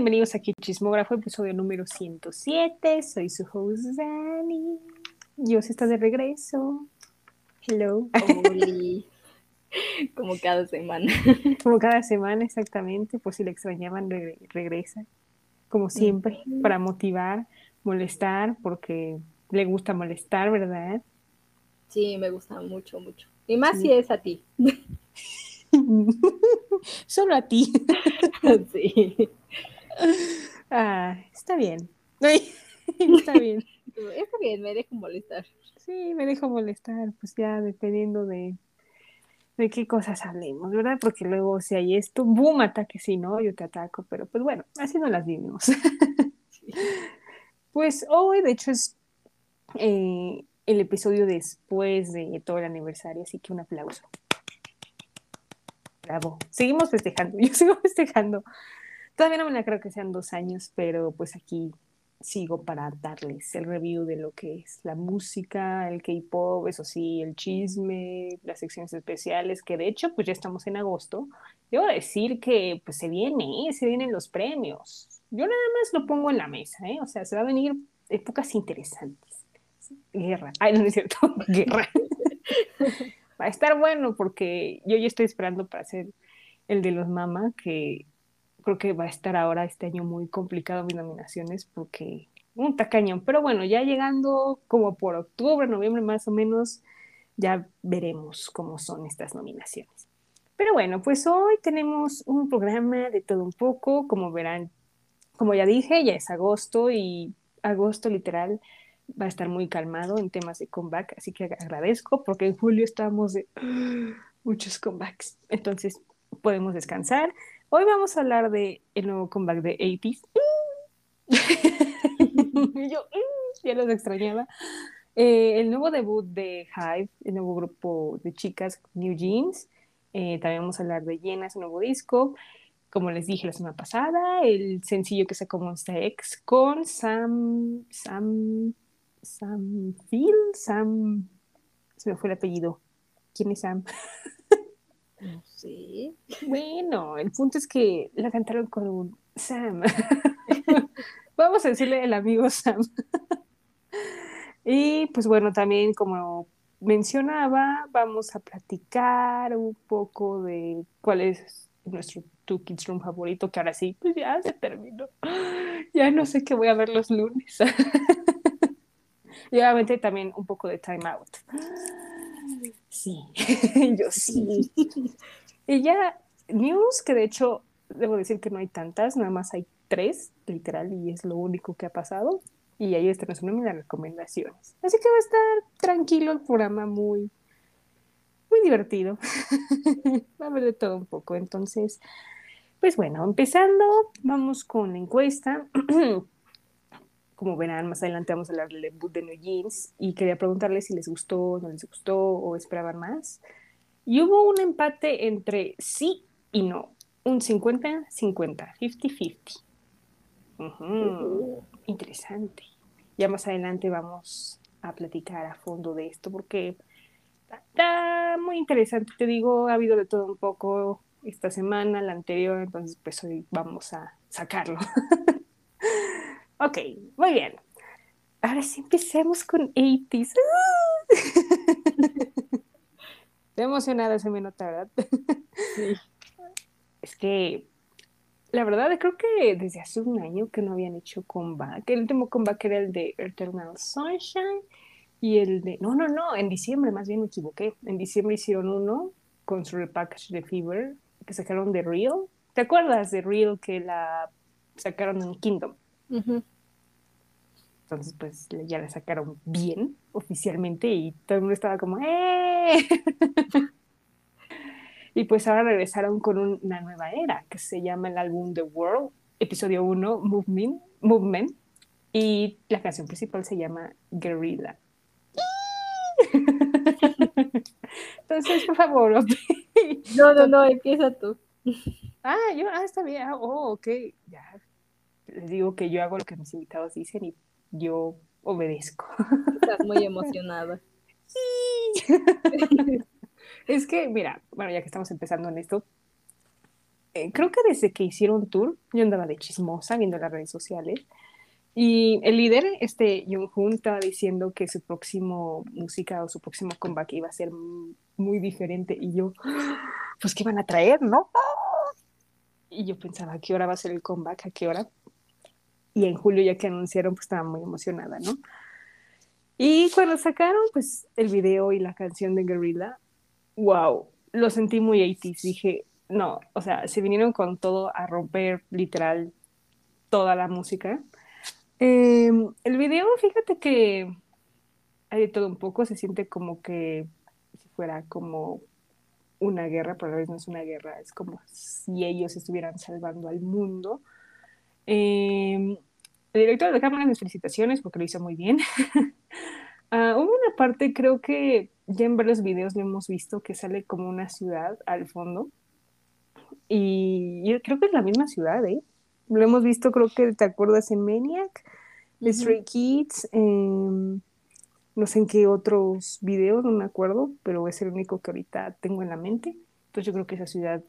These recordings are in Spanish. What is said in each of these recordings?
bienvenidos aquí a Chismógrafo, episodio número 107. Soy su host Dani. Dios está de regreso. Hello. Como cada semana. Como cada semana, exactamente. Por si le extrañaban, regresa. Como siempre, para motivar, molestar, porque le gusta molestar, ¿verdad? Sí, me gusta mucho, mucho. Y más si es a ti. Solo a ti. sí. Ah, está bien. está bien. Está bien, me dejo molestar. Sí, me dejo molestar, pues ya dependiendo de, de qué cosas hablemos, ¿verdad? Porque luego si hay esto, boom, ataque, si no, yo te ataco, pero pues bueno, así no las vivimos. Pues hoy, de hecho, es eh, el episodio después de todo el aniversario, así que un aplauso. Bravo. Seguimos festejando, yo sigo festejando. Todavía no me la creo que sean dos años, pero pues aquí sigo para darles el review de lo que es la música, el K-pop, eso sí, el chisme, las secciones especiales, que de hecho pues ya estamos en agosto. Debo decir que pues se viene, ¿eh? se vienen los premios. Yo nada más lo pongo en la mesa, ¿eh? O sea, se va a venir épocas interesantes. Guerra. Ay, no, es cierto. Guerra. va a estar bueno porque yo ya estoy esperando para hacer el de los Mama, que creo que va a estar ahora este año muy complicado mis nominaciones porque un tacañón. Pero bueno, ya llegando como por octubre, noviembre más o menos, ya veremos cómo son estas nominaciones. Pero bueno, pues hoy tenemos un programa de todo un poco, como verán, como ya dije, ya es agosto y agosto literal va a estar muy calmado en temas de comeback, así que agradezco porque en julio estamos de muchos comebacks, entonces podemos descansar. Hoy vamos a hablar de el nuevo comeback de 80s. Yo mm, ya los extrañaba. Eh, el nuevo debut de Hive, el nuevo grupo de chicas New Jeans. Eh, también vamos a hablar de Llena, su nuevo disco. Como les dije la semana pasada, el sencillo que sacó Monster X con Sam. Sam. Sam Phil. Sam. Se me fue el apellido. ¿Quién es Sam? Sé. Bueno, el punto es que la cantaron con un Sam. Vamos a decirle el amigo Sam. y pues bueno, también como mencionaba, vamos a platicar un poco de cuál es nuestro Two Kids Room favorito, que ahora sí, pues ya se terminó. Ya no sé qué voy a ver los lunes. y obviamente también un poco de Time Out. Sí, yo sí. Y ya, news, que de hecho debo decir que no hay tantas, nada más hay tres, literal, y es lo único que ha pasado. Y ahí están las recomendaciones. Así que va a estar tranquilo el programa, muy, muy divertido. va a haber de todo un poco. Entonces, pues bueno, empezando, vamos con la encuesta. como verán, más adelante vamos a hablar del debut de New Jeans y quería preguntarles si les gustó, no les gustó o esperaban más. Y hubo un empate entre sí y no, un 50-50, 50-50. Interesante. Ya más adelante vamos a platicar a fondo de esto porque está muy interesante. Te digo, ha habido de todo un poco esta semana, la anterior, entonces pues hoy vamos a sacarlo. Ok, muy bien. Ahora sí empecemos con 80s. Estoy emocionada, se me nota, ¿verdad? Sí. Es que, la verdad, creo que desde hace un año que no habían hecho comeback. El último comeback era el de Eternal Sunshine y el de... No, no, no, en diciembre, más bien me equivoqué. En diciembre hicieron uno con su repackage de Fever que sacaron de Real. ¿Te acuerdas de Real que la sacaron en Kingdom? Entonces, pues ya la sacaron bien oficialmente y todo el mundo estaba como, ¡eh! y pues ahora regresaron con una nueva era que se llama el álbum The World, episodio 1, Movement, Movement, y la canción principal se llama Guerrilla. Entonces, por favor. no, no, no, empieza tú. Ah, yo, ah, está bien. Ah, oh, ok. Ya, les digo que yo hago lo que mis invitados dicen y yo obedezco. Estás muy emocionada. Sí. es que, mira, bueno, ya que estamos empezando en esto, eh, creo que desde que hicieron tour, yo andaba de chismosa viendo las redes sociales. Y el líder, este Jung estaba diciendo que su próximo música o su próximo comeback iba a ser muy diferente. Y yo, pues, ¿qué van a traer, no? Y yo pensaba, ¿a qué hora va a ser el comeback? ¿A qué hora? Y en julio, ya que anunciaron, pues estaba muy emocionada, ¿no? Y cuando sacaron, pues, el video y la canción de Guerrilla, wow, lo sentí muy 80 Dije, no, o sea, se vinieron con todo a romper literal toda la música. Em, el video, fíjate que hay de todo un poco, se siente como que si fuera como una guerra, pero a la vez no es una guerra, es como si ellos estuvieran salvando al mundo. Em, el director de cámara, mis felicitaciones porque lo hizo muy bien. uh, hubo una parte, creo que ya en varios videos lo hemos visto, que sale como una ciudad al fondo. Y yo creo que es la misma ciudad, ¿eh? Lo hemos visto, creo que te acuerdas en Maniac, The Stray Kids, no sé en qué otros videos, no me acuerdo, pero es el único que ahorita tengo en la mente. Entonces yo creo que esa ciudad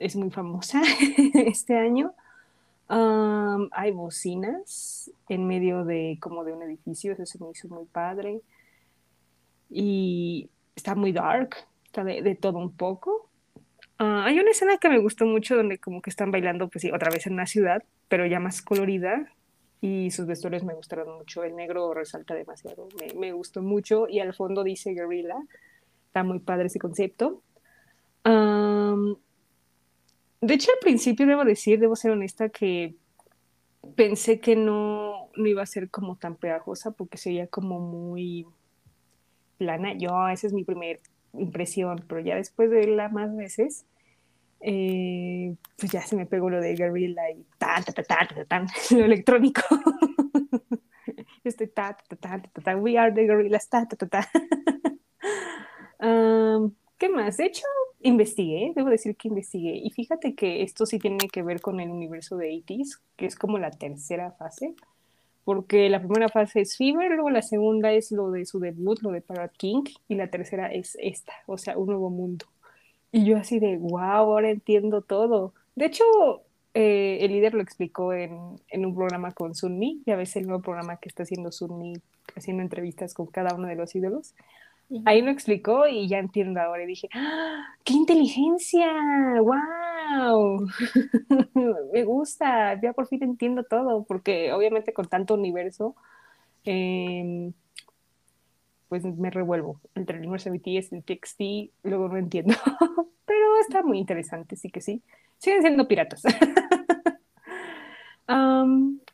es muy famosa este año. Hay bocinas en medio de como de un edificio, eso se me hizo muy padre. Y está muy dark, está de, todo un poco. Ah, hay una escena que me gustó mucho donde como que están bailando, pues sí, otra vez en una ciudad, pero ya más colorida. Y sus vestuarios me gustaron mucho. El negro resalta demasiado, me, me gustó mucho. Y al fondo dice Guerrilla. Está muy padre ese concepto. De hecho, al principio debo decir, debo ser honesta, que pensé que no, no iba a ser como tan pegajosa porque sería como muy plana. Yo, esa es mi primera impresión, pero ya después de verla más veces, eh, pues ya se me pegó lo de Guerrilla y tan, tan, tan, tan, tan, lo electrónico. Este ta, ta, ta, ta, ta, we are the gorillas, ta, ta, ta, ta. ¿Qué más? De hecho, investigué, debo decir que investigué, y fíjate que esto sí tiene que ver con el universo de 80s, que es como la tercera fase, porque la primera fase es Fever, luego la segunda es lo de su debut, lo de Parrot King, y la tercera es esta, o sea, un nuevo mundo. Y yo así de, wow, ahora entiendo todo. De hecho, eh, el líder lo explicó en, en, un programa con Sunmi, ya ves el nuevo programa que está haciendo Sunmi, haciendo entrevistas con cada uno de los ídolos. Ahí lo explicó y ya entiendo ahora. Y dije, ¡Ah, ¡qué inteligencia! ¡Wow! Me gusta, ya por fin entiendo todo, porque obviamente con tanto universo, em, pues me revuelvo entre el universo BTS, el TXT, luego no entiendo. Pero está muy interesante, sí que sí. Siguen siendo piratas.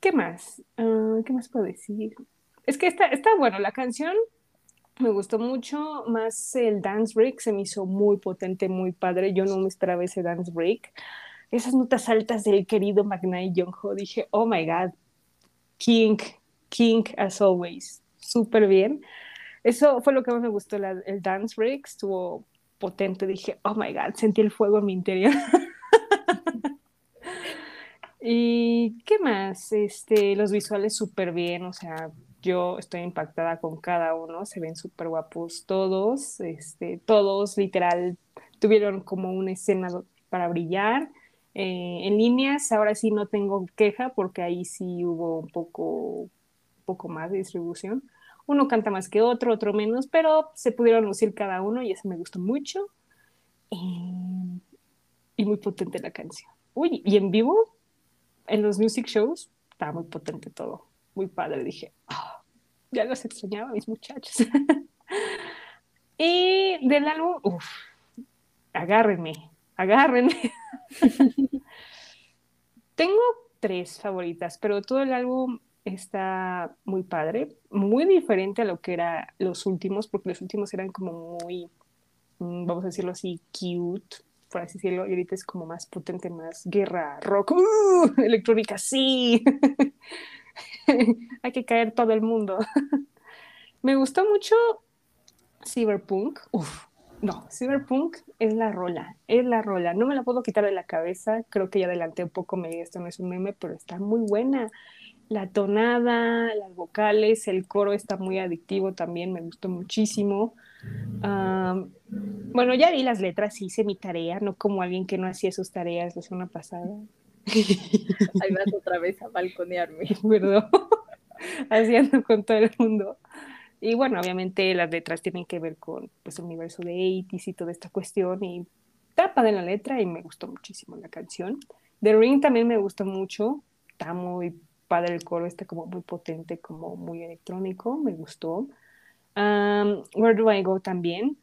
¿Qué más? Ah, ¿Qué más puedo decir? Es que está, está bueno, la canción me gustó mucho, más el dance break se me hizo muy potente, muy padre. Yo no me esperaba ese dance break. Esas notas altas del querido Magnai Ho dije, oh my god, King, King as always, súper bien. Eso fue lo que más me gustó, el dance break estuvo potente. Dije, oh my god, sentí el fuego en mi interior. ¿Y qué más? Este, los visuales súper bien, o sea, yo estoy impactada con cada uno, se ven súper guapos todos, este, todos literal tuvieron como una escena para brillar. Eh, en líneas, ahora sí no tengo queja porque ahí sí hubo un poco, poco más de distribución. Uno canta más que otro, otro menos, pero se pudieron lucir cada uno y eso me gustó mucho. Eh, y muy potente la canción. Uy, y en vivo, en los music shows, está muy potente todo muy padre. Dije, ah, ya los extrañaba mis muchachos. y del álbum, uff, agárrenme, agárrenme. Tengo tres favoritas, pero todo el álbum está muy padre, muy diferente a lo que era los últimos, porque los últimos eran como muy, mm, vamos a decirlo así, cute, por así decirlo, y ahorita es como más potente, más guerra, rock, ¡uh! electrónica, sí. hay que caer todo el mundo. Me gustó mucho Cyberpunk. Uf, no, Cyberpunk es la rola, es la rola. No me la puedo quitar de la cabeza. Creo que ya adelanté un poco, me esto no es un meme, pero está muy buena. La tonada, las vocales, el coro está muy adictivo también, me gustó muchísimo. Bueno, ya vi las letras, hice mi tarea, no como alguien que no hacía sus tareas la semana pasada. Ahí vas otra vez a balconearme. Perdón. Haciendo con todo el mundo. Y bueno, obviamente las letras tienen que ver con pues, el universo de 80 y toda esta cuestión. Y tapa de la letra y me gustó muchísimo la canción. The Ring también me gustó mucho. Está muy padre el coro, está como muy potente, como muy electrónico. Me gustó. Um, Where Do I Go también.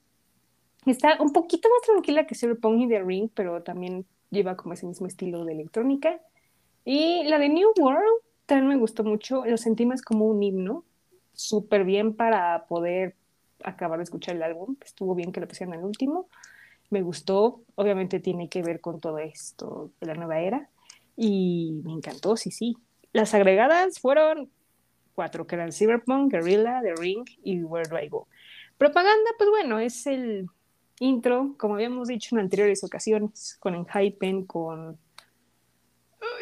Está un poquito más tranquila que Cyberpunk y The Ring, pero también lleva como ese mismo estilo de electrónica. Y la de New World también me gustó mucho. Lo sentí más como un himno. Súper bien para poder acabar de escuchar el álbum. Estuvo bien que lo pusieran al último. Me gustó. Obviamente tiene que ver con todo esto de la nueva era. Y me encantó, sí, sí. Las agregadas fueron cuatro, que eran Cyberpunk, Guerrilla, The Ring y Where Do I Go. Propaganda, pues bueno, es el intro, como habíamos dicho en anteriores ocasiones, con Enhypen, con...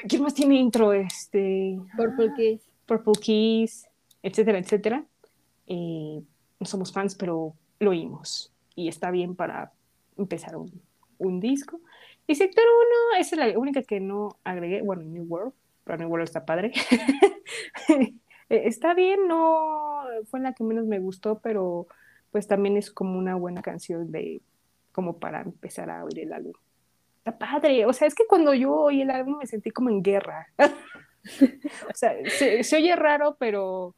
¿Quién más tiene intro? Este... Purple Keys. Purple Keys, etcétera, etcétera. Eh, no somos fans, pero lo oímos. Y está bien para empezar un, un disco. Y Sector 1, esa es la única que no agregué. Bueno, New World, pero New World está padre. está bien, no fue la que menos me gustó, pero pues también es como una buena canción de como para empezar a oír el álbum. Está padre, o sea, es que cuando yo oí el álbum me sentí como en guerra. o sea, se, oye raro, pero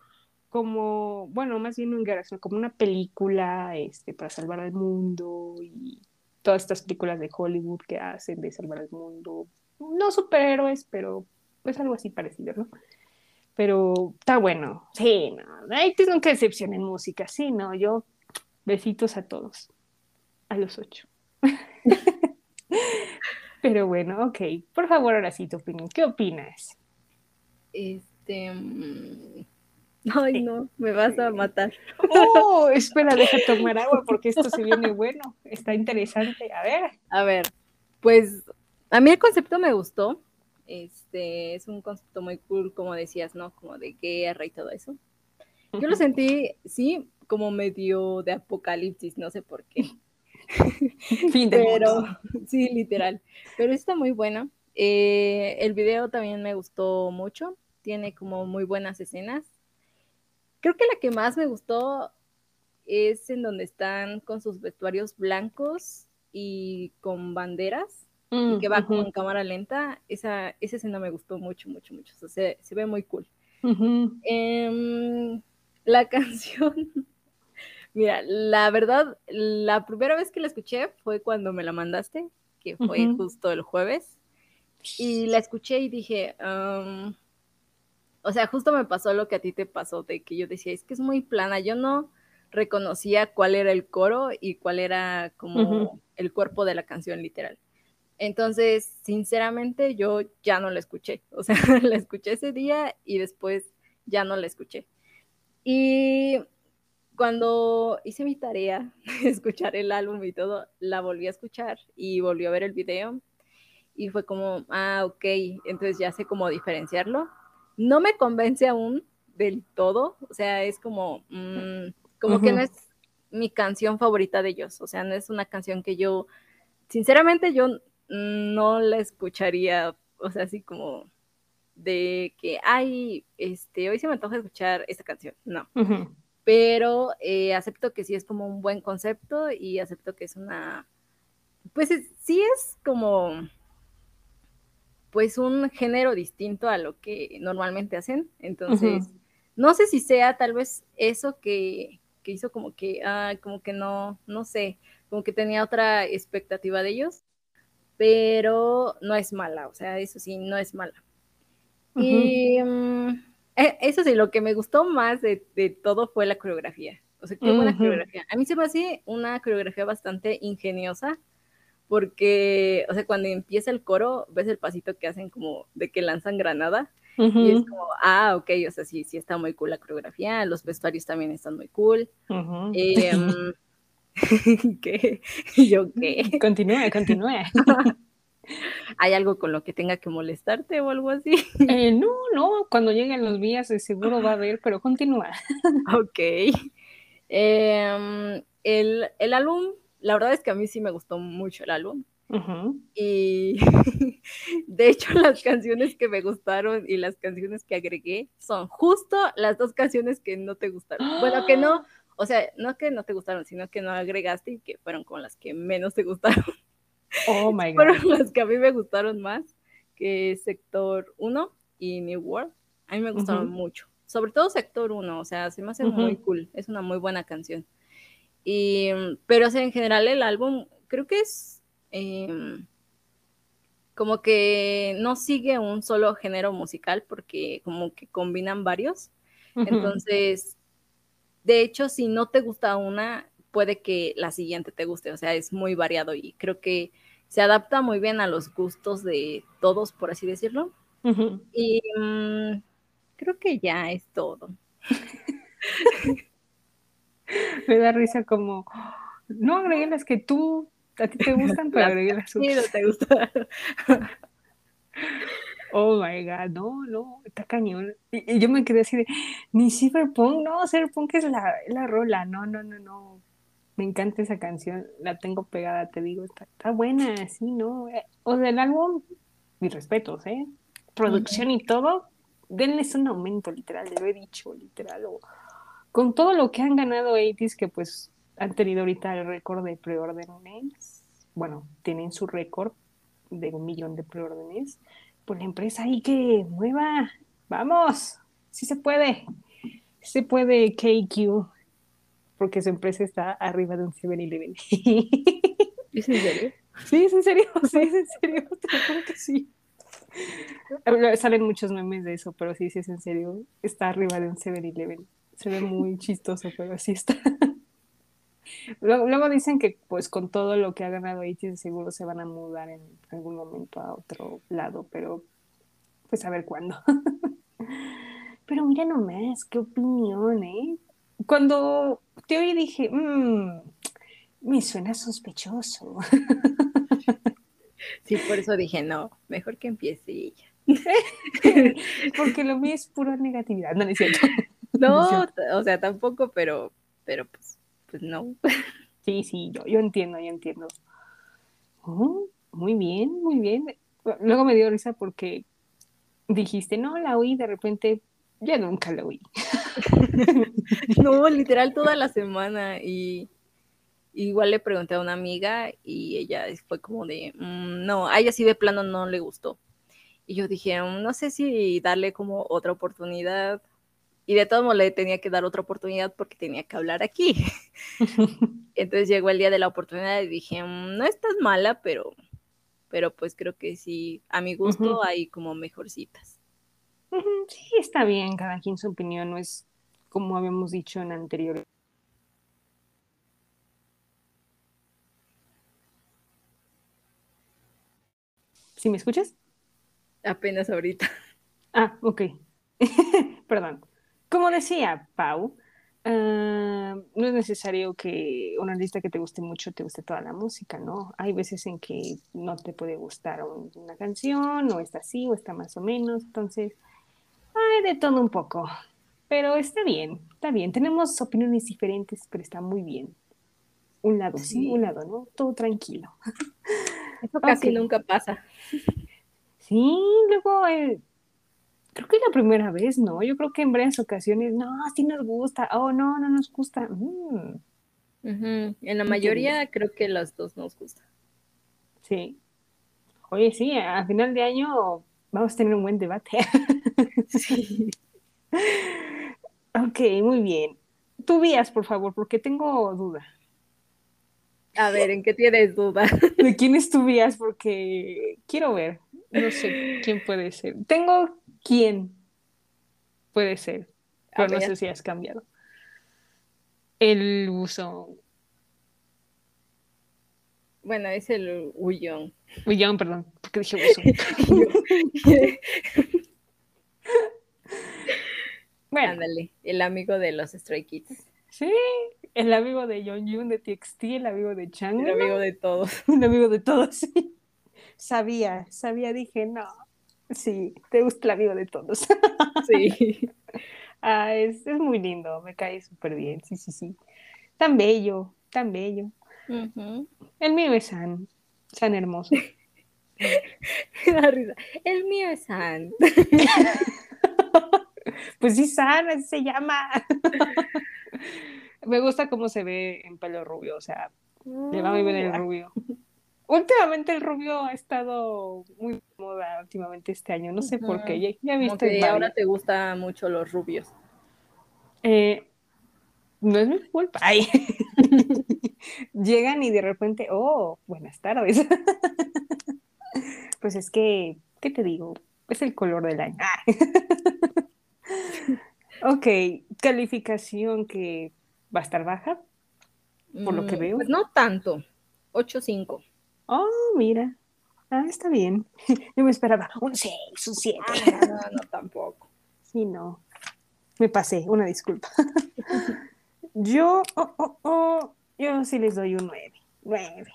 como, bueno, más bien en guerra, sino como una película este, para salvar al mundo y todas estas películas de Hollywood que hacen de salvar al mundo. No superhéroes, pero pues algo así parecido, ¿no? Pero está bueno. Sí, no, ahí nunca decepción en música, sí, no, yo Besitos a todos. A los ocho. Pero bueno, ok. Por favor, ahora sí tu opinión. ¿Qué opinas? Este. Mm, ay, no, me vas a matar. Oh, espera, deja tomar agua porque esto se viene bueno. Está interesante. A ver. A ver, pues a mí el concepto me gustó. Este es un concepto muy cool, como decías, ¿no? Como de guerra y todo eso. Yo lo sentí, sí, como medio de apocalipsis, no sé por qué. fin de Pero, sí, literal. Pero está muy bueno. Eh, el video también me gustó mucho. Tiene como muy buenas escenas. Creo que la que más me gustó es en donde están con sus vestuarios blancos y con banderas y que va como en cámara lenta. Esa, esa escena me gustó mucho, mucho, mucho. O sea, se, ve muy cool. Em, la canción Mira, la verdad, la primera vez que la escuché fue cuando me la mandaste, que fue justo el jueves. Y la escuché y dije, o sea, justo me pasó lo que a ti te pasó, de que yo decía, es que es muy plana, yo no reconocía cuál era el coro y cuál era como el cuerpo de la canción literal. Entonces, sinceramente, yo ya no la escuché. O sea, la escuché ese día y después ya no la escuché. Y cuando hice mi tarea, escuchar el álbum y todo, la volví a escuchar y volví a ver el video y fue como, ah, ok, entonces ya sé cómo diferenciarlo. No me convence aún del todo, o sea, es como, mm, como que no es mi canción favorita de ellos, o sea, no es una canción que yo, sinceramente, yo no la escucharía, o sea, así como de que, ay, este, hoy se me antoja escuchar esta canción, no pero eh, acepto que sí es como un buen concepto y acepto que es una, pues sí es como, pues un género distinto a lo que normalmente hacen, entonces, no sé si sea tal vez eso que, que hizo como que, ah, como que no, no sé, como que tenía otra expectativa de ellos, pero no es mala, o sea, eso sí, no es mala. Y mm, eh, eso sí, lo que me gustó más de, todo fue la coreografía. O sea, qué buena coreografía. A mí se me hace una coreografía bastante ingeniosa, porque, o sea, cuando empieza el coro, ves el pasito que hacen como de que lanzan granada. Y es como, ah, ok, o sea, sí, sí está muy cool la coreografía, los vestuarios también están muy cool. Em, ¿Qué? ¿Yo qué? Continúe, continúe. ¿Hay algo con lo que tenga que molestarte o algo así? Eh, no, no, cuando lleguen los días seguro va a haber, pero continúa. ok. Em, el, álbum la verdad es que a mí sí me gustó mucho el álbum. Y de hecho las canciones que me gustaron y las canciones que agregué son justo las dos canciones que no te gustaron. Bueno, que no, o sea, no que no te gustaron, sino que no agregaste y que fueron con las que menos te gustaron. Oh my God. Fueron las que a mí me gustaron más, que Sector 1 y New World. A mí me gustaron mucho. Sobre todo Sector 1, o sea, se me hace muy cool. Es una muy buena canción. Y, pero en general el álbum creo que es em, como que no sigue un solo género musical porque como que combinan varios. Entonces, de hecho, si no te gusta una, puede que la siguiente te guste. O sea, es muy variado y creo que se adapta muy bien a los gustos de todos, por así decirlo. Y mm, creo que ya es todo. Me da risa como, no agregué las que tú, a ti te gustan, pero agregué las Sí, no te gustan. Oh my god, no, no, está cañón. Y, yo me quedé así de, ni Cyberpunk, no, Cyberpunk es la, la rola, no, no, no, no. Me encanta esa canción, la tengo pegada, te digo, está, buena, sí, ¿no? Eh, o sea, el álbum, mis respetos, ¿eh? Producción y todo, denles un aumento, literal, lo he dicho, literal. O, con todo lo que han ganado 80 que pues han tenido ahorita el récord de preórdenes, bueno, tienen su récord de un millón de preórdenes, pues la empresa ahí que mueva, vamos, sí se puede, se puede KQ, porque su empresa está arriba de un 7-Eleven. ¿Es en serio? Sí, es en serio, sí, es en serio, te juro que sí. Salen muchos memes de eso, pero sí, sí es en serio, está arriba de un 7-Eleven se ve muy chistoso, pero así está. luego, dicen que pues con todo lo que ha ganado Itis seguro se van a mudar en algún momento a otro lado, pero pues a ver cuándo. pero mira nomás, qué opinión, ¿eh? Cuando te oí dije, mmm, me suena sospechoso. Sí, por eso dije, no, mejor que empiece ella. Porque lo mío es pura negatividad, no, es cierto. No, o sea, tampoco, pero, pero pues, pues no. Sí, sí, yo, yo entiendo, yo entiendo. Oh, muy bien, muy bien. Luego me dio risa porque dijiste, no, la oí, de repente, ya nunca la oí. no, literal toda la semana y igual le pregunté a una amiga y ella fue como de, mm, no, a ella sí de plano no le gustó. Y yo dije, mm, no sé si darle como otra oportunidad y de todos modos le tenía que dar otra oportunidad porque tenía que hablar aquí. Entonces llegó el día de la oportunidad y dije, mm, no estás mala, pero, pero pues creo que sí, a mi gusto hay como mejorcitas. Sí, está bien, cada quien su opinión, no es como habíamos dicho en anterior. ¿Sí me escuchas? Apenas ahorita. Ah, ok. Perdón. Como decía Pau, ah, no es necesario que una artista que te guste mucho te guste toda la música, ¿no? Hay veces en que no te puede gustar una canción, o está así, o está más o menos, entonces de todo un poco. Pero está bien, está bien. Tenemos opiniones diferentes, pero está muy bien. Un lado sí, un lado no, todo tranquilo. Eso casi nunca pasa. Sí, luego el, creo que es la primera vez, ¿no? Yo creo que en varias ocasiones, no, sí nos gusta, oh, no, no nos gusta. Mm. En la mayoría creo que las dos nos gustan. Sí. Oye, sí, a final de año vamos a tener un buen debate. sí. ok, muy bien. Tú vías, por favor, porque tengo duda. A ver, ¿en qué tienes duda? ¿De quién es tu vías? Porque quiero ver. No sé quién puede ser. Tengo quién puede ser, pero no sé si has cambiado. El buzón. Bueno, es el Uyong. Uyong, perdón, porque dije buzón. bueno. Ándale, el amigo de los Stray Kids. Sí, el amigo de Yeonjun de TXT, el amigo de Chang. El amigo de todos. El amigo de todos, sí. Sabía, sabía, dije, no, Sí, te gusta el amigo de todos. Sí. ah, es, muy lindo, me cae súper bien, sí, sí, sí. Tan bello, tan bello. El mío es San, San hermoso. El mío es San. Pues sí, San, así se llama. Me gusta cómo se ve en pelo rubio, o sea, le va muy bien el rubio. Últimamente el rubio ha estado muy moda últimamente este año, no sé por qué. Ya, ya viste ahora te gustan mucho los rubios. Eh, no es mi culpa. Llegan y de repente, oh, buenas tardes. pues es que, ¿qué te digo? Es el color del año. Ok, calificación que va a estar baja, por lo que mm, veo. Pues no tanto, 8.5. Oh, mira. Ah, está bien. Yo me esperaba un 6, un 7. Ah, no, no, tampoco. Sí, no. Me pasé, una disculpa. yo, oh, oh, oh, yo sí les doy un 9. 9,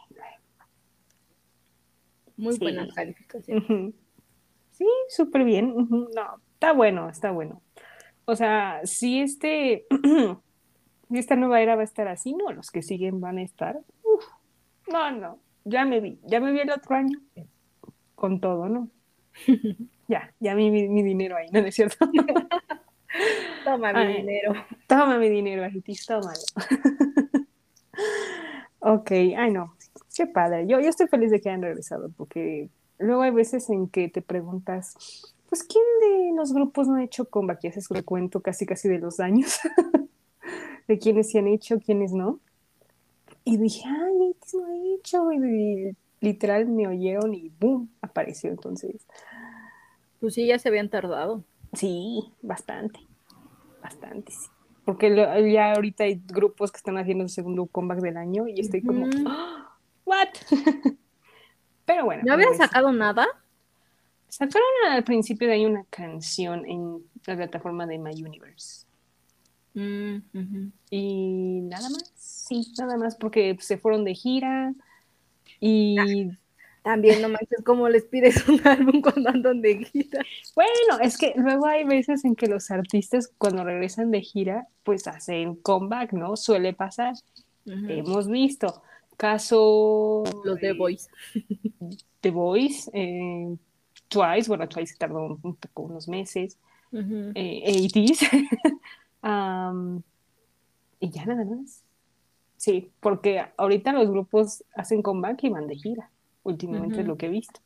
Muy buena calificación. Sí, súper bien. No, está bueno, está bueno. O sea, si este, esta nueva era va a estar así, no, los que siguen van a estar. no, no, ya me vi, ya me vi el otro año con todo, ¿no? ya, ya vi mi, dinero ahí, ¿no, es cierto? toma mi dinero. Toma mi dinero, agitis, tómalo. ok, ay no, qué padre. Yo, yo estoy feliz de que hayan regresado, porque luego hay veces en que te preguntas, pues, ¿quién de los grupos no ha hecho comeback? Y haces recuento casi casi de los años, de quiénes sí han hecho, quiénes no. Y dije, ay, ¿qué no ha hecho? Y, literal me oyeron y ¡boom! apareció entonces. Pues sí, ya se habían tardado. Sí, bastante, bastante, sí. Porque ya ahorita hay grupos que están haciendo su segundo comeback del año y estoy como, ¡Ah! ¿what? Pero bueno. ¿No habían sacado nada? Sacaron al principio de ahí una canción en la plataforma de My Universe. Mm, y nada más, sí, nada más porque se fueron de gira y... Ah, también no manches cómo les pides un álbum cuando andan de gira. Bueno, es que luego hay veces en que los artistas cuando regresan de gira, pues hacen comeback, ¿no? Suele pasar. Hemos visto. Caso... Los The Voice. The Voice, eh, Twice, bueno, Twice tardó un, poco, unos meses. eh, 80 y ya nada más. Sí, porque ahorita los grupos hacen comeback y van de gira. Últimamente es lo que he visto.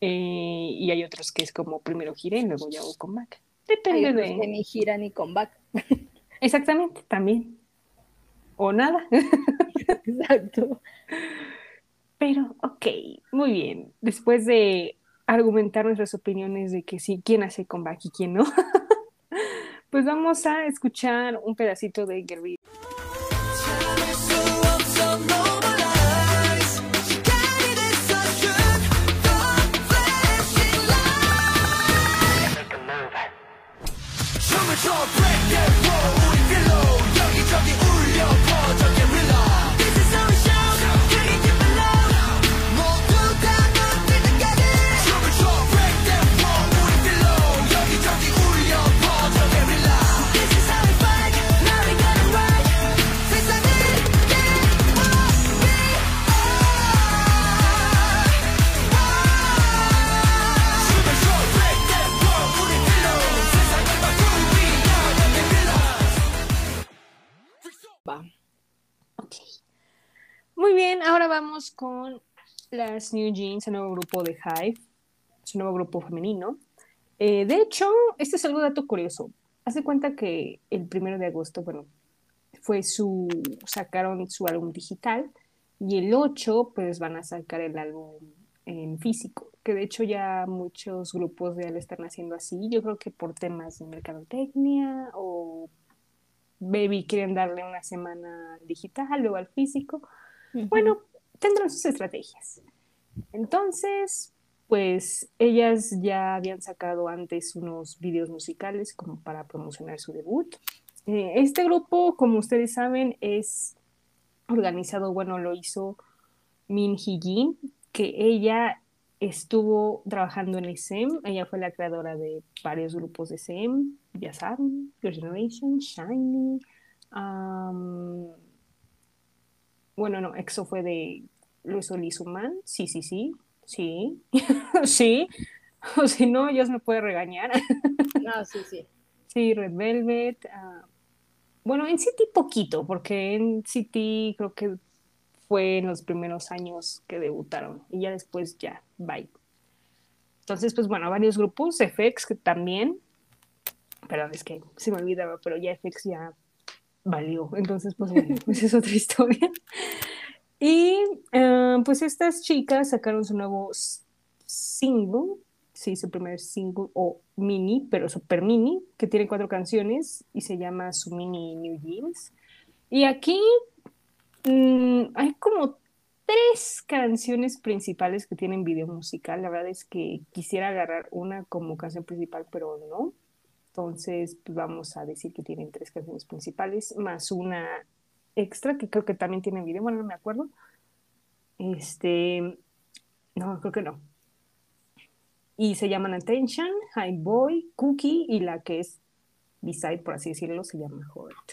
Eh, y hay otros que es como primero gira y luego ya hago comeback. Depende de. Que ni gira ni comeback. Exactamente, también. O nada. Exacto. Pero, ok, muy bien. Después de argumentar nuestras opiniones de que sí, quién hace comeback y quién no. pues vamos a escuchar un pedacito de Guerrilla. Vamos con las New Jeans, el nuevo grupo de Hive, su nuevo grupo femenino. Eh, de hecho, este es algo dato curioso. Hace cuenta que el primero de agosto, bueno, fue su, sacaron su álbum digital y el 8 pues van a sacar el álbum en físico, que de hecho ya muchos grupos ya lo están haciendo así, yo creo que por temas de mercadotecnia o baby quieren darle una semana digital, luego al físico, bueno, tendrán sus estrategias. Entonces, pues ellas ya habían sacado antes unos videos musicales como para promocionar su debut. Eh, este grupo, como ustedes saben, es organizado, bueno, lo hizo Min Hee-jin, que ella estuvo trabajando en SM, ella fue la creadora de varios grupos de SM, ya saben, Your Generation, Shiny, Bueno, no, EXO fue de Luis Olisuman. Sí, sí, sí. Sí. sí. O si no, ellos me puede regañar. no, sí, sí. Sí, Red Velvet. Uh, bueno, en City poquito, porque en City creo que fue en los primeros años que debutaron y ya después ya, bye. Entonces, pues bueno, varios grupos, FX también, pero es que se me olvidaba, pero ya FX ya valió. Entonces, pues bueno, pues es otra historia. Y uh, pues estas chicas sacaron su nuevo single sí, su primer single o mini, pero super mini, que tiene cuatro canciones y se llama Su Mini New Jeans. Y aquí mmm, hay como tres canciones principales que tienen video musical. La verdad es que quisiera agarrar una como canción principal, pero no. Entonces, pues vamos a decir que tienen tres canciones principales, más una extra que creo que también tiene video, bueno, no me acuerdo. Este, no, creo que no y se llaman Attention, High Boy, Cookie y la que es Beside, por así decirlo, se llama Hurt.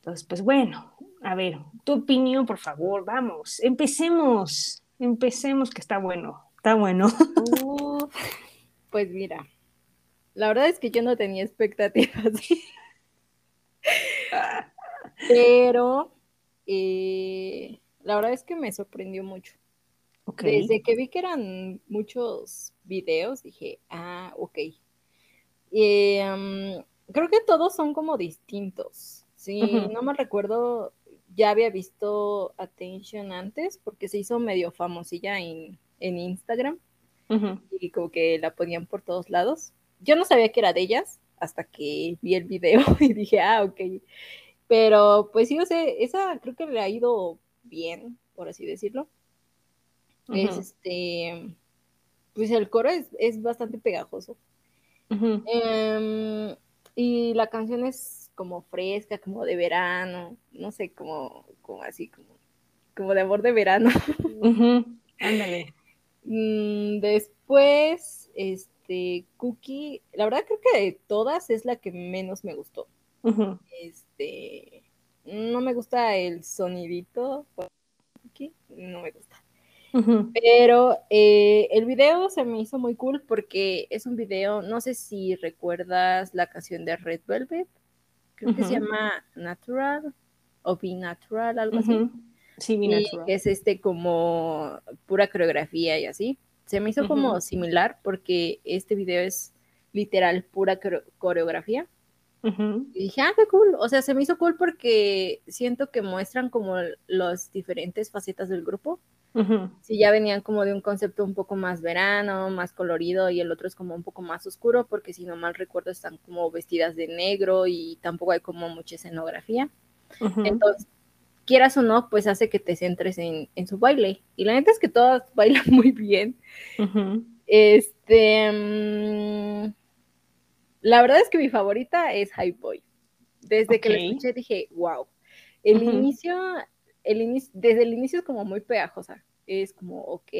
Entonces, pues bueno, a ver, tu opinión, por favor, vamos, empecemos, empecemos que está bueno, está bueno. pues mira, la verdad es que yo no tenía expectativas, pero eh, la verdad es que me sorprendió mucho. Desde que vi que eran muchos videos, dije, ah, ok. Em, creo que todos son como distintos. Si no me recuerdo, ya había visto Attention antes porque se hizo medio famosilla en, en Instagram y como que la ponían por todos lados. Yo no sabía que era de ellas hasta que vi el video y dije, ah, ok. Pero pues sí, o sea, esa creo que le ha ido bien, por así decirlo. Es este, pues el coro es, bastante pegajoso. Em, y la canción es como fresca, como de verano, no sé, como, como así, como, como de amor de verano. Ándale. Mm, después, este, Cookie, la verdad creo que de todas es la que menos me gustó. Este, no me gusta el sonidito, Cookie, no me gusta. Pero eh, el video se me hizo muy cool porque es un video, no sé si recuerdas la canción de Red Velvet, creo que se llama Natural o Be Natural, algo así. Sí, Be Natural. es este como pura coreografía y así. Se me hizo como similar porque este video es literal pura coreografía. Y dije, ah, qué cool. O sea, se me hizo cool porque siento que muestran como las diferentes facetas del grupo. Si ya venían como de un concepto un poco más verano, más colorido, y el otro es como un poco más oscuro, porque si no mal recuerdo están como vestidas de negro y tampoco hay como mucha escenografía. Entonces, quieras o no, pues hace que te centres en, su baile. Y la neta es que todas bailan muy bien. Este. Mm, la verdad es que mi favorita es High Boy. Desde que la escuché dije, wow. El inicio el inicio, desde el inicio es como muy pegajosa, es como, ok,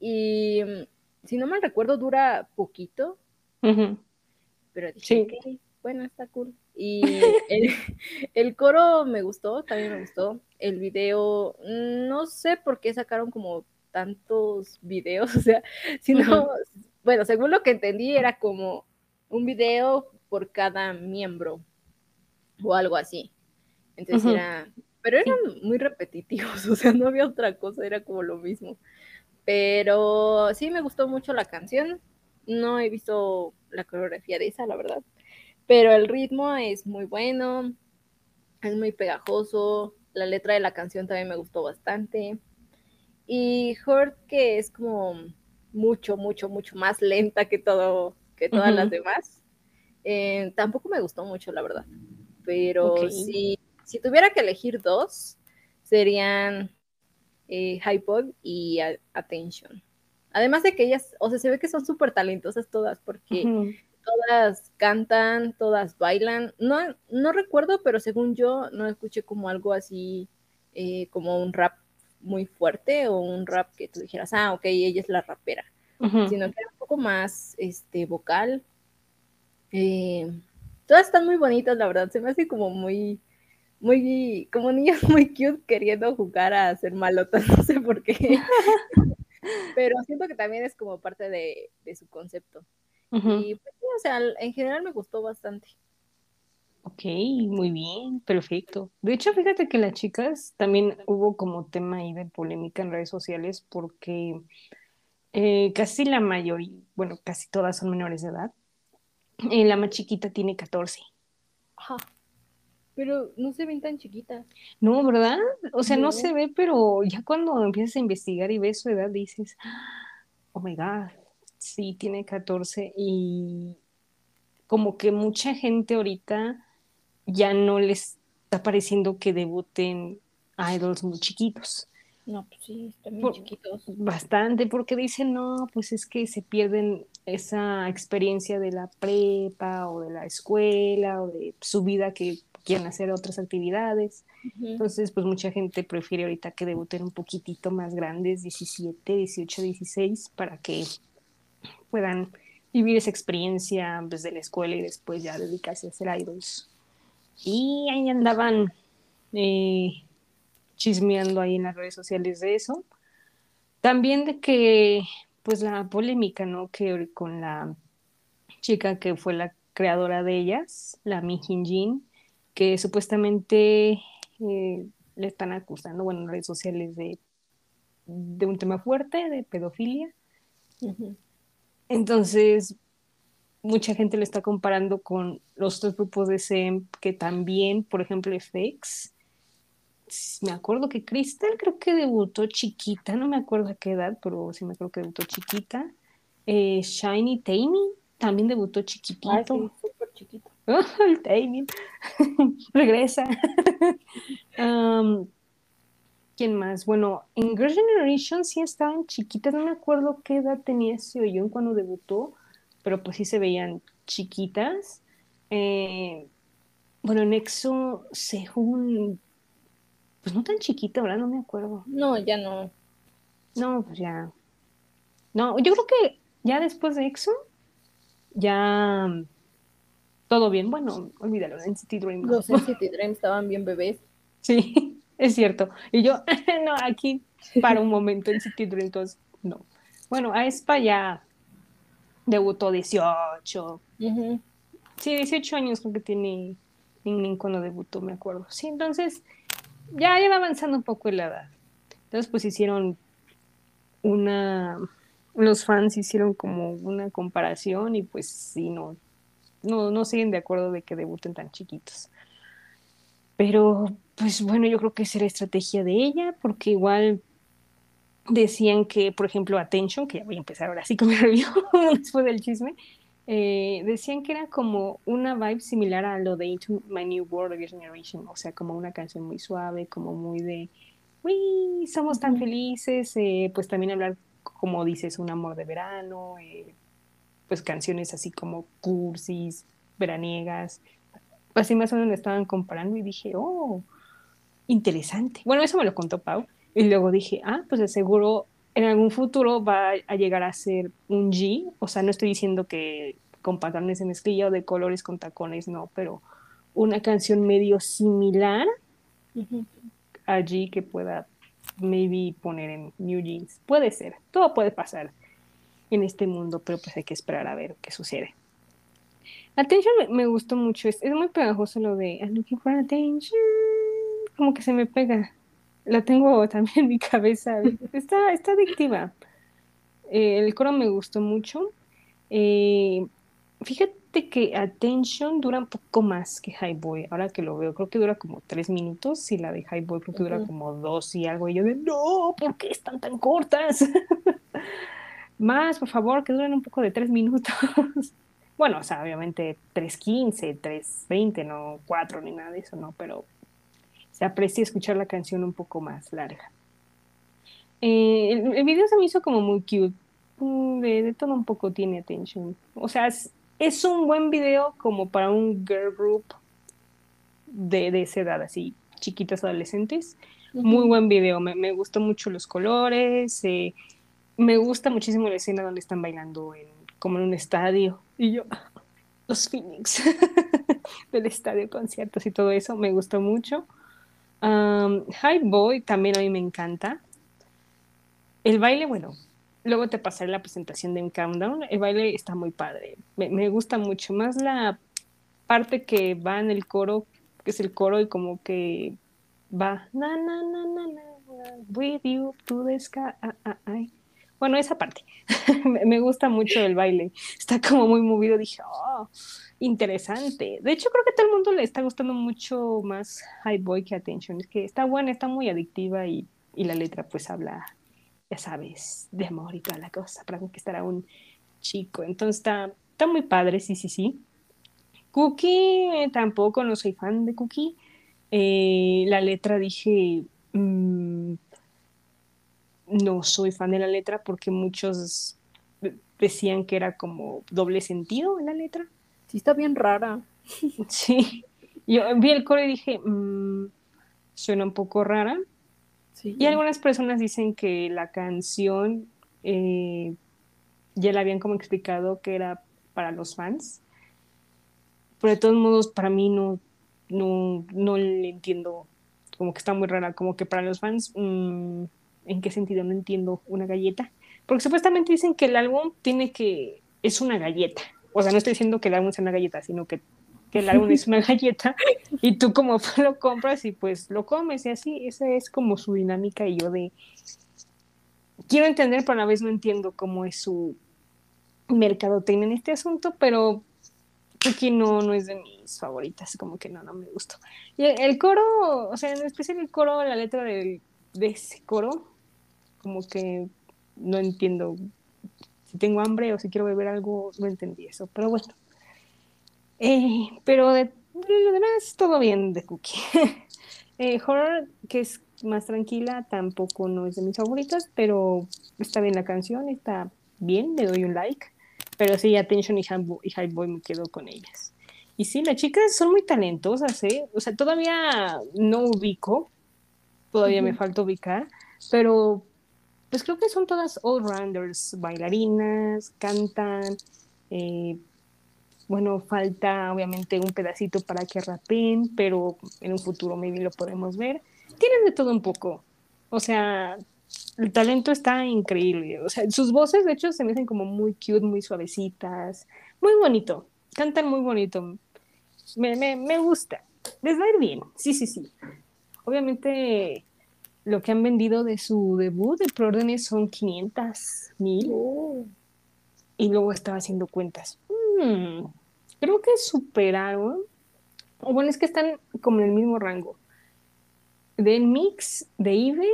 y mm, si no me recuerdo dura poquito, pero dije, sí. bueno, está cool. Y el, coro me gustó, también me gustó. El video, no sé por qué sacaron como tantos videos, o sea, si no, bueno, según lo que entendí era como un video por cada miembro o algo así. Entonces era pero eran muy repetitivos, o sea, no había otra cosa, era como lo mismo. Pero sí me gustó mucho la canción. No he visto la coreografía de esa, la verdad. Pero el ritmo es muy bueno, es muy pegajoso. La letra de la canción también me gustó bastante. Y Hurt, que es como mucho, mucho, mucho más lenta que todo, que todas las demás. Eh, tampoco me gustó mucho, la verdad. Pero sí si tuviera que elegir dos, serían eh, y Attention. Además de que ellas, o sea, se ve que son súper talentosas todas, porque todas cantan, todas bailan. No, no recuerdo, pero según yo, no escuché como algo así, eh, como un rap muy fuerte o un rap que tú dijeras, ah, ok, ella es la rapera, sino que poco más este, vocal. Eh, todas están muy bonitas, la verdad, se me hace como muy muy, como niños muy cute queriendo jugar a ser malotas, no sé por qué. Pero siento que también es como parte de, su concepto. Y pues, o sea, en general me gustó bastante. Ok, muy bien, perfecto. De hecho, fíjate que las chicas también hubo como tema ahí de polémica en redes sociales porque eh, casi la mayoría, bueno, casi todas son menores de edad. Eh, la más chiquita tiene 14. Ajá. Pero no se ven tan chiquitas. No, ¿verdad? O sea, no. se ve, pero ya cuando empiezas a investigar y ves su edad, dices, oh my God, sí, tiene 14 y como que mucha gente ahorita ya no les está pareciendo que debuten idols muy chiquitos. No, pues sí, están muy chiquitos. Bastante, porque dicen, no, pues es que se pierden esa experiencia de la prepa o de la escuela o de su vida que quieren hacer otras actividades. Entonces, pues mucha gente prefiere ahorita que debuten un poquitito más grandes, 17, 18, 16, para que puedan vivir esa experiencia desde la escuela y después ya dedicarse a hacer idols. Y ahí andaban eh, chismeando ahí en las redes sociales de eso. También de que, pues la polémica, ¿no? Que con la chica que fue la creadora de ellas, la Mi Jin, que supuestamente eh, le están acusando, bueno, en redes sociales de, de un tema fuerte, de pedofilia. Entonces, mucha gente lo está comparando con los otros grupos de SEM que también, por ejemplo, FX. Me acuerdo que Crystal creo que debutó chiquita, no me acuerdo a qué edad, pero sí me acuerdo que debutó chiquita. Eh, Shiny Tammy también debutó chiquitito. Ah, sí, súper chiquito. el. Regresa. ¿Quién más? Bueno, en Girl Generation sí estaban chiquitas, no me acuerdo qué edad tenía Seoyeon cuando debutó, pero pues sí se veían chiquitas. Eh, bueno, en EXO, Sehun, pues no tan chiquita, ¿verdad? No me acuerdo. No, ya no. No, pues ya. No, yo creo que ya después de EXO, ya todo bien. Bueno, olvídalo, City Dream. Los City Dream estaban bien bebés. Sí, es cierto. Y yo, no, aquí para un momento en City Dream, entonces, no. Bueno, a Espa ya debutó 18. Sí, 18 años creo que tiene Ning cuando debutó, me acuerdo. Sí, entonces ya iba avanzando un poco la edad. Entonces, pues hicieron una. Los fans hicieron como una comparación y pues sí, no, no, no siguen de acuerdo de que debuten tan chiquitos. Pero, pues bueno, yo creo que esa era estrategia de ella, porque igual decían que, por ejemplo, Attention, que ya voy a empezar ahora sí con mi review después del chisme, eh, decían que era como una vibe similar a lo de Into My New World of Generation, o sea, como una canción muy suave, como muy de, uy, somos tan felices, eh, pues también hablar, como dices, un amor de verano, eh, pues canciones así como cursis, veraniegas, así más o menos me estaban comparando y dije, oh, interesante. Bueno, eso me lo contó Pau. Y luego dije, ah, pues de seguro en algún futuro va a llegar a ser un G. O sea, no estoy diciendo que con pantalones en mezclilla o de colores con tacones, no, pero una canción medio similar a G que pueda maybe poner en New Jeans. Puede ser, todo puede pasar en este mundo, pero pues hay que esperar a ver qué sucede. Attention me, gustó mucho, es, muy pegajoso lo de I'm looking for attention, como que se me pega. La tengo también en mi cabeza, está, está adictiva. Eh, el coro me gustó mucho. Eh, fíjate que Attention dura un poco más que High Boy. Ahora que lo veo, creo que dura como tres minutos y la de High Boy creo que dura como dos y algo. Y yo de, no, ¿por qué están tan cortas? Más, por favor, que duren un poco de tres minutos. bueno, o sea, obviamente 3.15, 3.20, no 4 ni nada de eso, no, pero se aprecia escuchar la canción un poco más larga. Eh, el, video se me hizo como muy cute. Mm, de, todo un poco tiene atención. O sea, es, un buen video como para un girl group de, de esa edad, así, chiquitas adolescentes. Muy buen video, me, me, gustó mucho los colores, eh, me gusta muchísimo la escena donde están bailando en, como en un estadio. Y yo, los Phoenix. del estadio, conciertos y todo eso, me gustó mucho. Um, High Boy también a mí me encanta. El baile, bueno, luego te pasaré la presentación de un countdown. El baile está muy padre. Me, gusta mucho. Más la parte que va en el coro, que es el coro y como que va na na na na na, with you to the sky. Ah, ah, bueno, esa parte. me gusta mucho el baile. Está como muy movido. Dije, oh, interesante. De hecho, creo que a todo el mundo le está gustando mucho más High Boy que Attention. Es que está buena, está muy adictiva y, y la letra pues habla ya sabes, de amor y toda la cosa, para conquistar a un chico. Entonces está, está muy padre, sí, sí, sí. Cookie, tampoco no soy fan de Cookie. Eh, la letra dije, mm, no soy fan de la letra porque muchos decían que era como doble sentido en la letra. Sí, está bien rara. Sí, yo vi el coro y dije, mm, suena un poco rara, y algunas personas dicen que la canción eh, ya la habían como explicado que era para los fans. Pero de todos modos, para mí no, no, no le entiendo, como que está muy rara, como que para los fans, mm, ¿en qué sentido? No entiendo una galleta. Porque supuestamente dicen que el álbum tiene que, es una galleta. O sea, no estoy diciendo que el álbum sea una galleta, sino que que el álbum es una galleta y tú como lo compras y pues lo comes y así, esa es como su dinámica y yo de quiero entender pero a la vez no entiendo cómo es su mercadotecnia en este asunto, pero aquí no, no es de mis favoritas, como que no, no me gustó. Y el, coro, o sea, en especial el coro, la letra de, de ese coro, como que no entiendo si tengo hambre o si quiero beber algo, no entendí eso, pero bueno. Eh, pero de, lo demás, todo bien de Cookie. Eh, horror, que es más tranquila, tampoco no es de mis favoritas, pero está bien la canción, está bien, le doy un like. Pero sí, Attention y High Boy me quedo con ellas. Y sí, las chicas son muy talentosas, ¿eh? O sea, todavía no ubico, todavía me falta ubicar, pero pues creo que son todas all-rounders, bailarinas, cantan, eh, bueno, falta obviamente un pedacito para que rapeen, pero en un futuro maybe lo podemos ver. Tienen de todo un poco. O sea, el talento está increíble. O sea, sus voces, de hecho, se me hacen como muy cute, muy suavecitas. Muy bonito. Cantan muy bonito. Me, me, me gusta. Les va a ir bien. Sí, sí, sí. Obviamente, lo que han vendido de su debut de Proórdenes son 500 mil. Y luego estaba haciendo cuentas. Hmm, creo que superaron, o bueno, es que están como en el mismo rango, de Mix, de Ive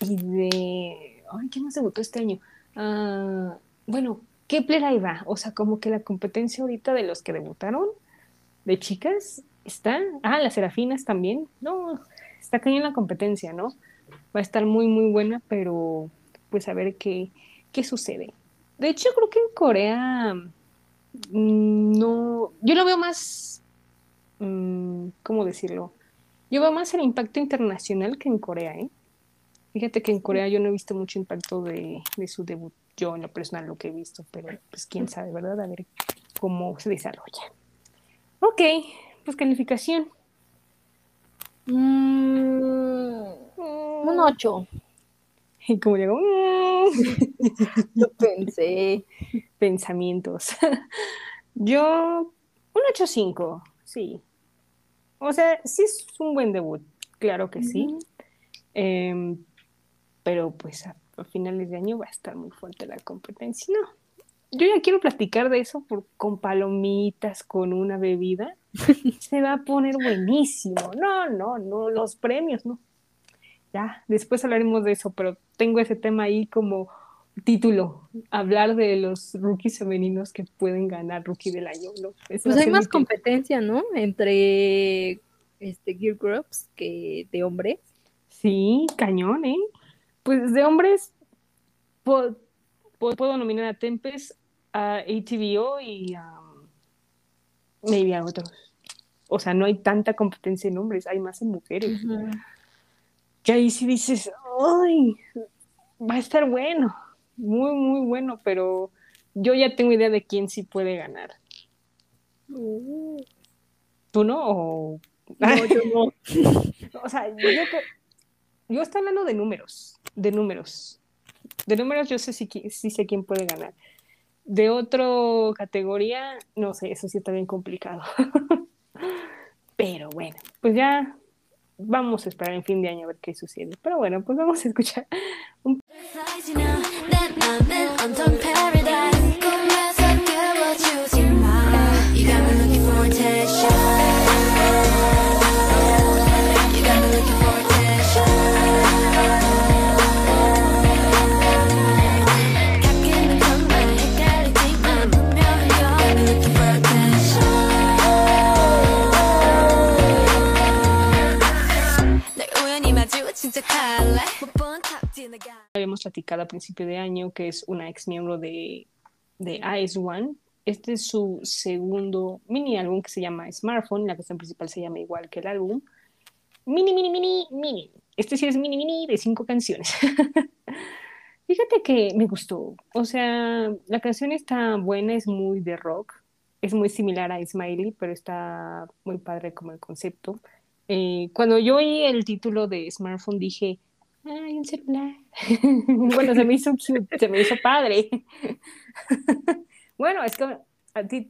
y de... Ay, ¿qué más debutó este año? Uh, bueno, Kepler ahí va, o sea, como que la competencia ahorita de los que debutaron, de chicas, está... Ah, las Serafinas también, no, está cayendo la competencia, ¿no? Va a estar muy, muy buena, pero pues a ver qué, qué sucede. De hecho, creo que en Corea Mm, no, yo lo veo más, mm, ¿cómo decirlo? Yo veo más el impacto internacional que en Corea, ¿eh? Fíjate que en Corea yo no he visto mucho impacto de, su debut, yo en lo personal lo que he visto, pero pues quién sabe, ¿verdad? A ver cómo se desarrolla. Ok, pues calificación. Mm, un 8. Y como llegó, yo pensé. Pensamientos. Yo, un 8-5, sí. O sea, sí es un buen debut, claro que sí. Em, pero pues a, finales de año va a estar muy fuerte la competencia. No, yo ya quiero platicar de eso por, con palomitas, con una bebida. Se va a poner buenísimo. No, no, no, los premios, no ya, después hablaremos de eso, pero tengo ese tema ahí como título, hablar de los rookies femeninos que pueden ganar rookie del año. pues hay más competencia, ¿no? Entre este Gear Groups que de hombres. Sí, cañón, ¿eh? Pues de hombres puedo, puedo nominar a Tempest, a ATVO y a maybe a otros. O sea, no hay tanta competencia en hombres, hay más en mujeres que ahí sí dices, ¡ay! Va a estar bueno, muy, muy bueno, pero yo ya tengo idea de quién sí puede ganar. ¿Tú no? ¿O no, yo no. o sea, yo, yo estoy hablando de números, de números. De números yo sé si, si sé quién puede ganar. De otra categoría, no sé, eso sí está bien complicado. Pero bueno, pues ya vamos a esperar en fin de año a ver qué sucede. Pero bueno, pues vamos a escuchar un... Habíamos platicado a principio de año que es una ex miembro de, de Ice One. Este es su segundo mini álbum que se llama Smartphone. La canción principal se llama igual que el álbum. Mini, mini, mini, mini. Este sí es mini, mini de cinco canciones. Fíjate que me gustó. O sea, la canción está buena, es muy de rock. Es muy similar a Smiley, pero está muy padre como el concepto. Eh, cuando yo oí el título de Smartphone dije, ay, un celular. bueno, se me hizo cute, se me hizo padre. bueno, es que a ti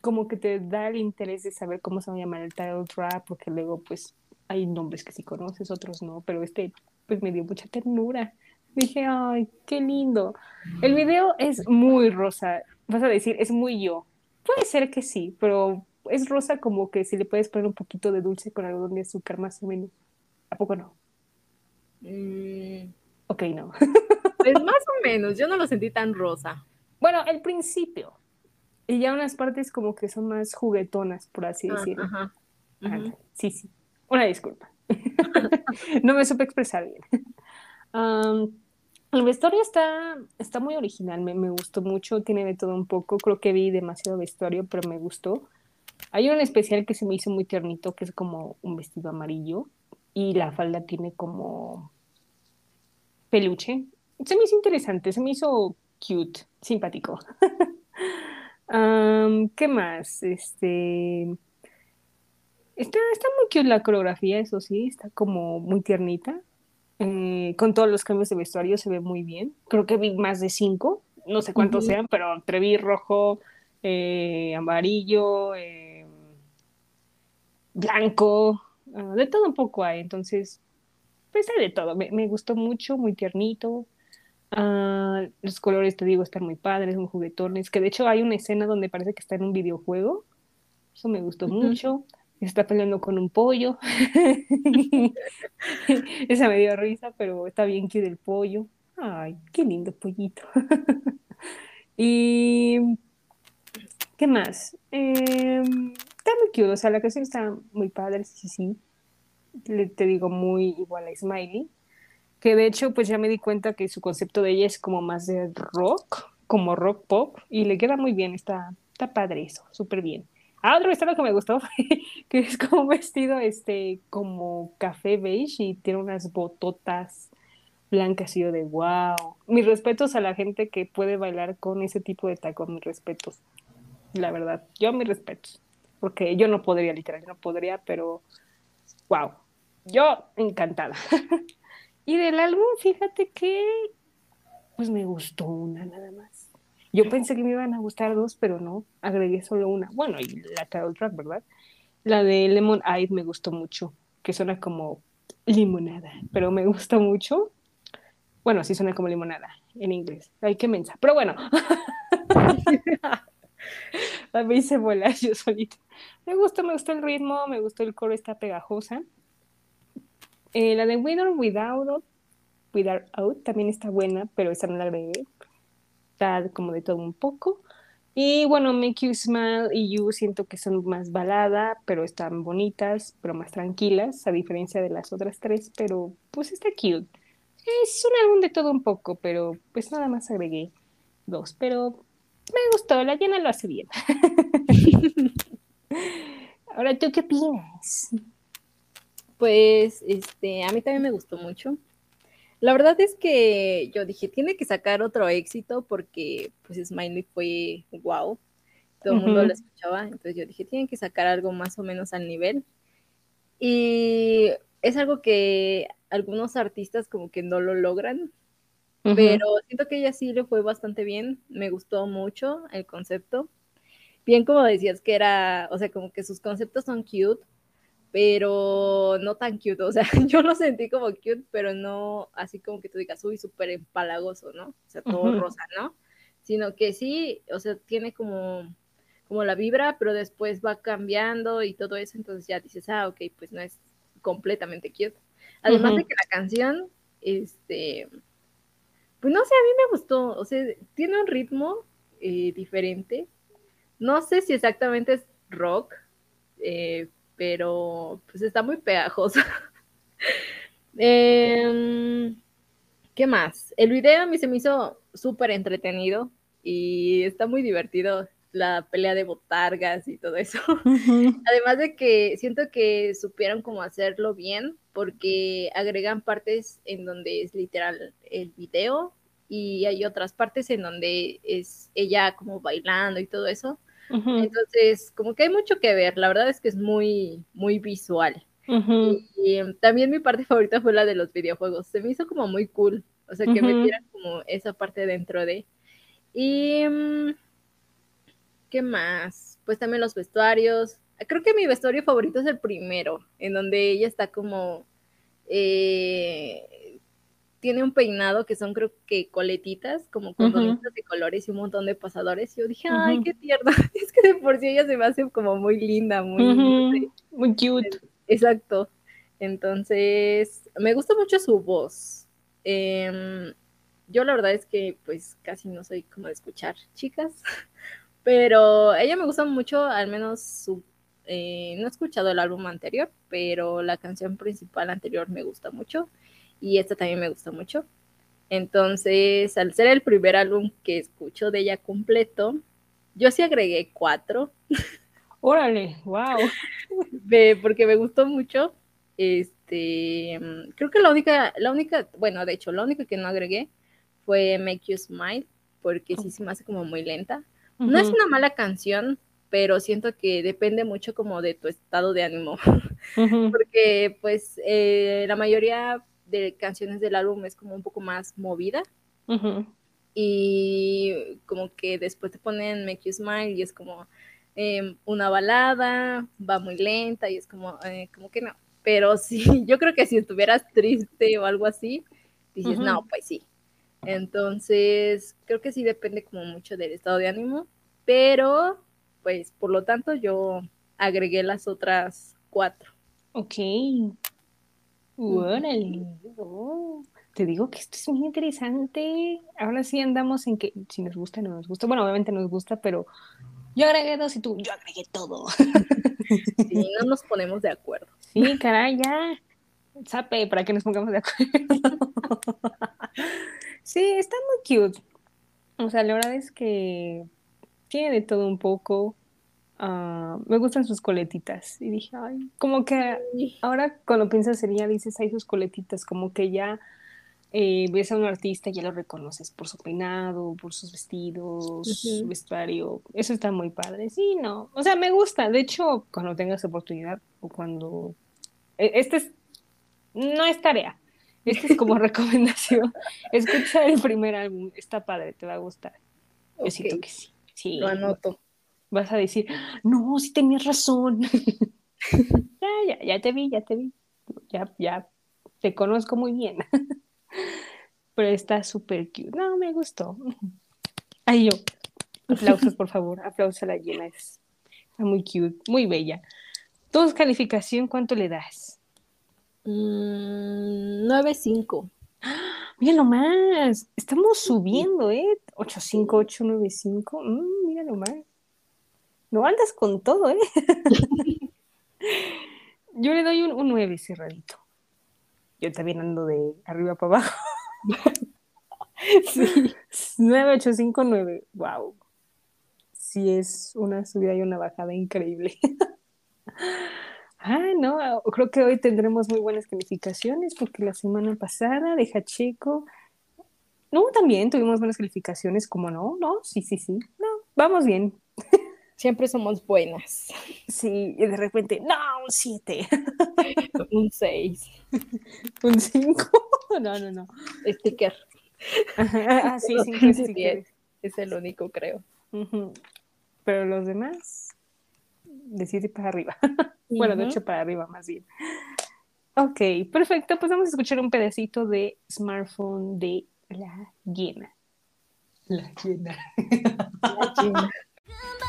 como que te da el interés de saber cómo se va a llamar el title track, porque luego pues hay nombres que sí conoces, otros no, pero este pues me dio mucha ternura. Dije, ay, qué lindo. El video es muy rosa, vas a decir, es muy yo. Puede ser que sí, pero es rosa como que si le puedes poner un poquito de dulce con algodón de azúcar más o menos. ¿A poco no? Mm. Ok, no. Pues más o menos, yo no lo sentí tan rosa. Bueno, el principio. Y ya unas partes como que son más juguetonas, por así ah, decirlo. Ajá. sí, sí. Una disculpa. no me supe expresar bien. el vestuario está, está muy original, me, me, gustó mucho, tiene de todo un poco. Creo que vi demasiado vestuario, pero me gustó. Hay un especial que se me hizo muy tiernito, que es como un vestido amarillo y la falda tiene como peluche. Se me hizo interesante, se me hizo cute, simpático. ¿Qué más? Este. Está, está muy cute la coreografía, eso sí, está como muy tiernita. Eh, con todos los cambios de vestuario se ve muy bien. Creo que vi más de cinco, no sé cuántos sean, pero entre rojo, eh, amarillo, eh, blanco, ah, de todo un poco hay, entonces, pues hay de todo, me, gustó mucho, muy tiernito, ah, los colores, te digo, están muy padres, muy juguetones, que de hecho hay una escena donde parece que está en un videojuego, eso me gustó mucho, está peleando con un pollo, esa me dio risa, pero está bien cute el pollo, ay, qué lindo pollito. y ¿Qué más? Eh, está muy cute, o sea, la canción está muy padre, sí, sí. Le, te digo, muy igual a Smiley. Que de hecho, pues ya me di cuenta que su concepto de ella es como más de rock, como rock pop, y le queda muy bien, está, está padre eso, súper bien. Ah, otro vestido que me gustó, que es como un vestido este, como café beige y tiene unas bototas blancas y de wow. Mis respetos a la gente que puede bailar con ese tipo de tacón, mis respetos la verdad. Yo mis respetos, porque yo no podría, literal, no podría, pero wow, yo encantada. y del álbum, fíjate que pues me gustó una nada más. Yo pensé que me iban a gustar dos, pero no, agregué solo una. Bueno, y la title track, ¿verdad? La de Lemon Eye me gustó mucho, que suena como limonada, pero me gustó mucho. Bueno, sí suena como limonada en inglés. Ay, qué mensa. Pero bueno. me hice volar yo solita. Me gustó, me gustó el ritmo, me gustó el coro, está pegajosa. Eh, la de With Without, Without Out también está buena, pero esa no la agregué. Está como de todo un poco. Y bueno, Make You Smile y You siento que son más balada, pero están bonitas, pero más tranquilas, a diferencia de las otras tres, pero pues está cute. Es un álbum de todo un poco, pero pues nada más agregué dos, pero me gustó, la llena lo hace bien. Ahora, ¿tú qué opinas? Pues, este, a mí también me gustó mucho. La verdad es que yo dije, tiene que sacar otro éxito porque, pues, Smiley fue wow. todo el mundo lo escuchaba, entonces yo dije, tienen que sacar algo más o menos al nivel. Y es algo que algunos artistas como que no lo logran, pero siento que ella sí le fue bastante bien, me gustó mucho el concepto. Bien como decías que era, o sea, como que sus conceptos son cute, pero no tan cute, o sea, yo lo sentí como cute, pero no así como que tú digas, uy, súper empalagoso, ¿no? O sea, todo rosa, ¿no? Sino que sí, o sea, tiene como, como la vibra, pero después va cambiando y todo eso, entonces ya dices, ah, ok, pues no es completamente cute. Además de que la canción, este, pues no sé, a mí me gustó, o sea, tiene un ritmo eh, diferente. No sé si exactamente es rock, eh, pero pues está muy pegajoso. Em, ¿Qué más? El video a mí se me hizo súper entretenido y está muy divertido la pelea de botargas y todo eso. Además de que siento que supieron cómo hacerlo bien porque agregan partes en donde es literal el video y hay otras partes en donde es ella como bailando y todo eso. Entonces, como que hay mucho que ver, la verdad es que es muy, muy visual. y, em, también mi parte favorita fue la de los videojuegos, se me hizo como muy cool, o sea, que metieran como esa parte dentro de... Y... ¿Qué más? Pues también los vestuarios. Creo que mi vestuario favorito es el primero, en donde ella está como... Eh, tiene un peinado que son creo que coletitas, como con uh de colores y un montón de pasadores. Y yo dije, ay, qué tierna. Es que de por sí ella se me hace como muy linda, muy... muy cute. Exacto. Entonces, me gusta mucho su voz. Em, yo la verdad es que pues casi no soy como de escuchar chicas, pero ella me gusta mucho, al menos su... Eh, no he escuchado el álbum anterior, pero la canción principal anterior me gusta mucho y esta también me gusta mucho. Entonces, al ser el primer álbum que escucho de ella completo, yo sí agregué cuatro. Órale, wow. porque me gustó mucho. Este, creo que la única, la única, bueno, de hecho, la única que no agregué fue Make You Smile, porque sí se me hace como muy lenta. No es una mala canción, pero siento que depende mucho como de tu estado de ánimo, porque pues eh, la mayoría de canciones del álbum es como un poco más movida. Y como que después te ponen Make You Smile y es como em, una balada, va muy lenta y es como, eh, como que no, pero sí, yo creo que si estuvieras triste o algo así, dices, no, pues sí, entonces, creo que sí depende como mucho del estado de ánimo, pero pues por lo tanto yo agregué las otras cuatro. Ok. Bueno, oh, te digo que esto es muy interesante. Ahora sí andamos en que si nos gusta o no nos gusta. Bueno, obviamente nos gusta, pero yo agregué dos y tú, yo agregué todo. Sí, no nos ponemos de acuerdo. Sí, caray, ya. Sape, para que nos pongamos de acuerdo. Sí, está muy cute. O sea, la verdad es que tiene de todo un poco. Ah, me gustan sus coletitas. Y dije, ay, como que ahora cuando piensas en ella dices, ay, sus coletitas, como que ya eh, ves a un artista y ya lo reconoces por su peinado, por sus vestidos, su vestuario. Eso está muy padre. Sí, no. O sea, me gusta. De hecho, cuando tengas oportunidad o cuando. Este es. No es tarea esta es como recomendación. Escucha el primer álbum, está padre, te va a gustar. Yo siento que sí. sí. Lo anoto. Vas a decir, no, sí tenías razón. ya, ya, ya te vi, ya te vi. Ya, ya, te conozco muy bien. Pero está súper cute. No, me gustó. Ay, yo. Aplausos, por favor. Aplausos a la llena. Está muy cute, muy bella. ¿Tu calificación cuánto le das? 9.5. Mira nomás, estamos subiendo, ¿eh? 85895. Mm, mira nomás. No andas con todo, ¿eh? Yo le doy un, un 9 cerradito. Yo también ando de arriba para abajo. sí. 9859. Wow. Sí, es una subida y una bajada increíble. Ah, no, creo que hoy tendremos muy buenas calificaciones porque la semana pasada de Hacheco, no, también tuvimos buenas calificaciones, como no, no, sí, sí, sí, no, vamos bien. Siempre somos buenas. Sí, y de repente, no, un 7. un 6. un 5. No, no, no. Sticker. Ah, sí, cinco stickers. Es el único, creo. Pero los demás, de 7 para arriba. bueno, de 8 para arriba, más bien. Ok, perfecto. Pues vamos a escuchar un pedacito de smartphone de la llena. La llena. La llena.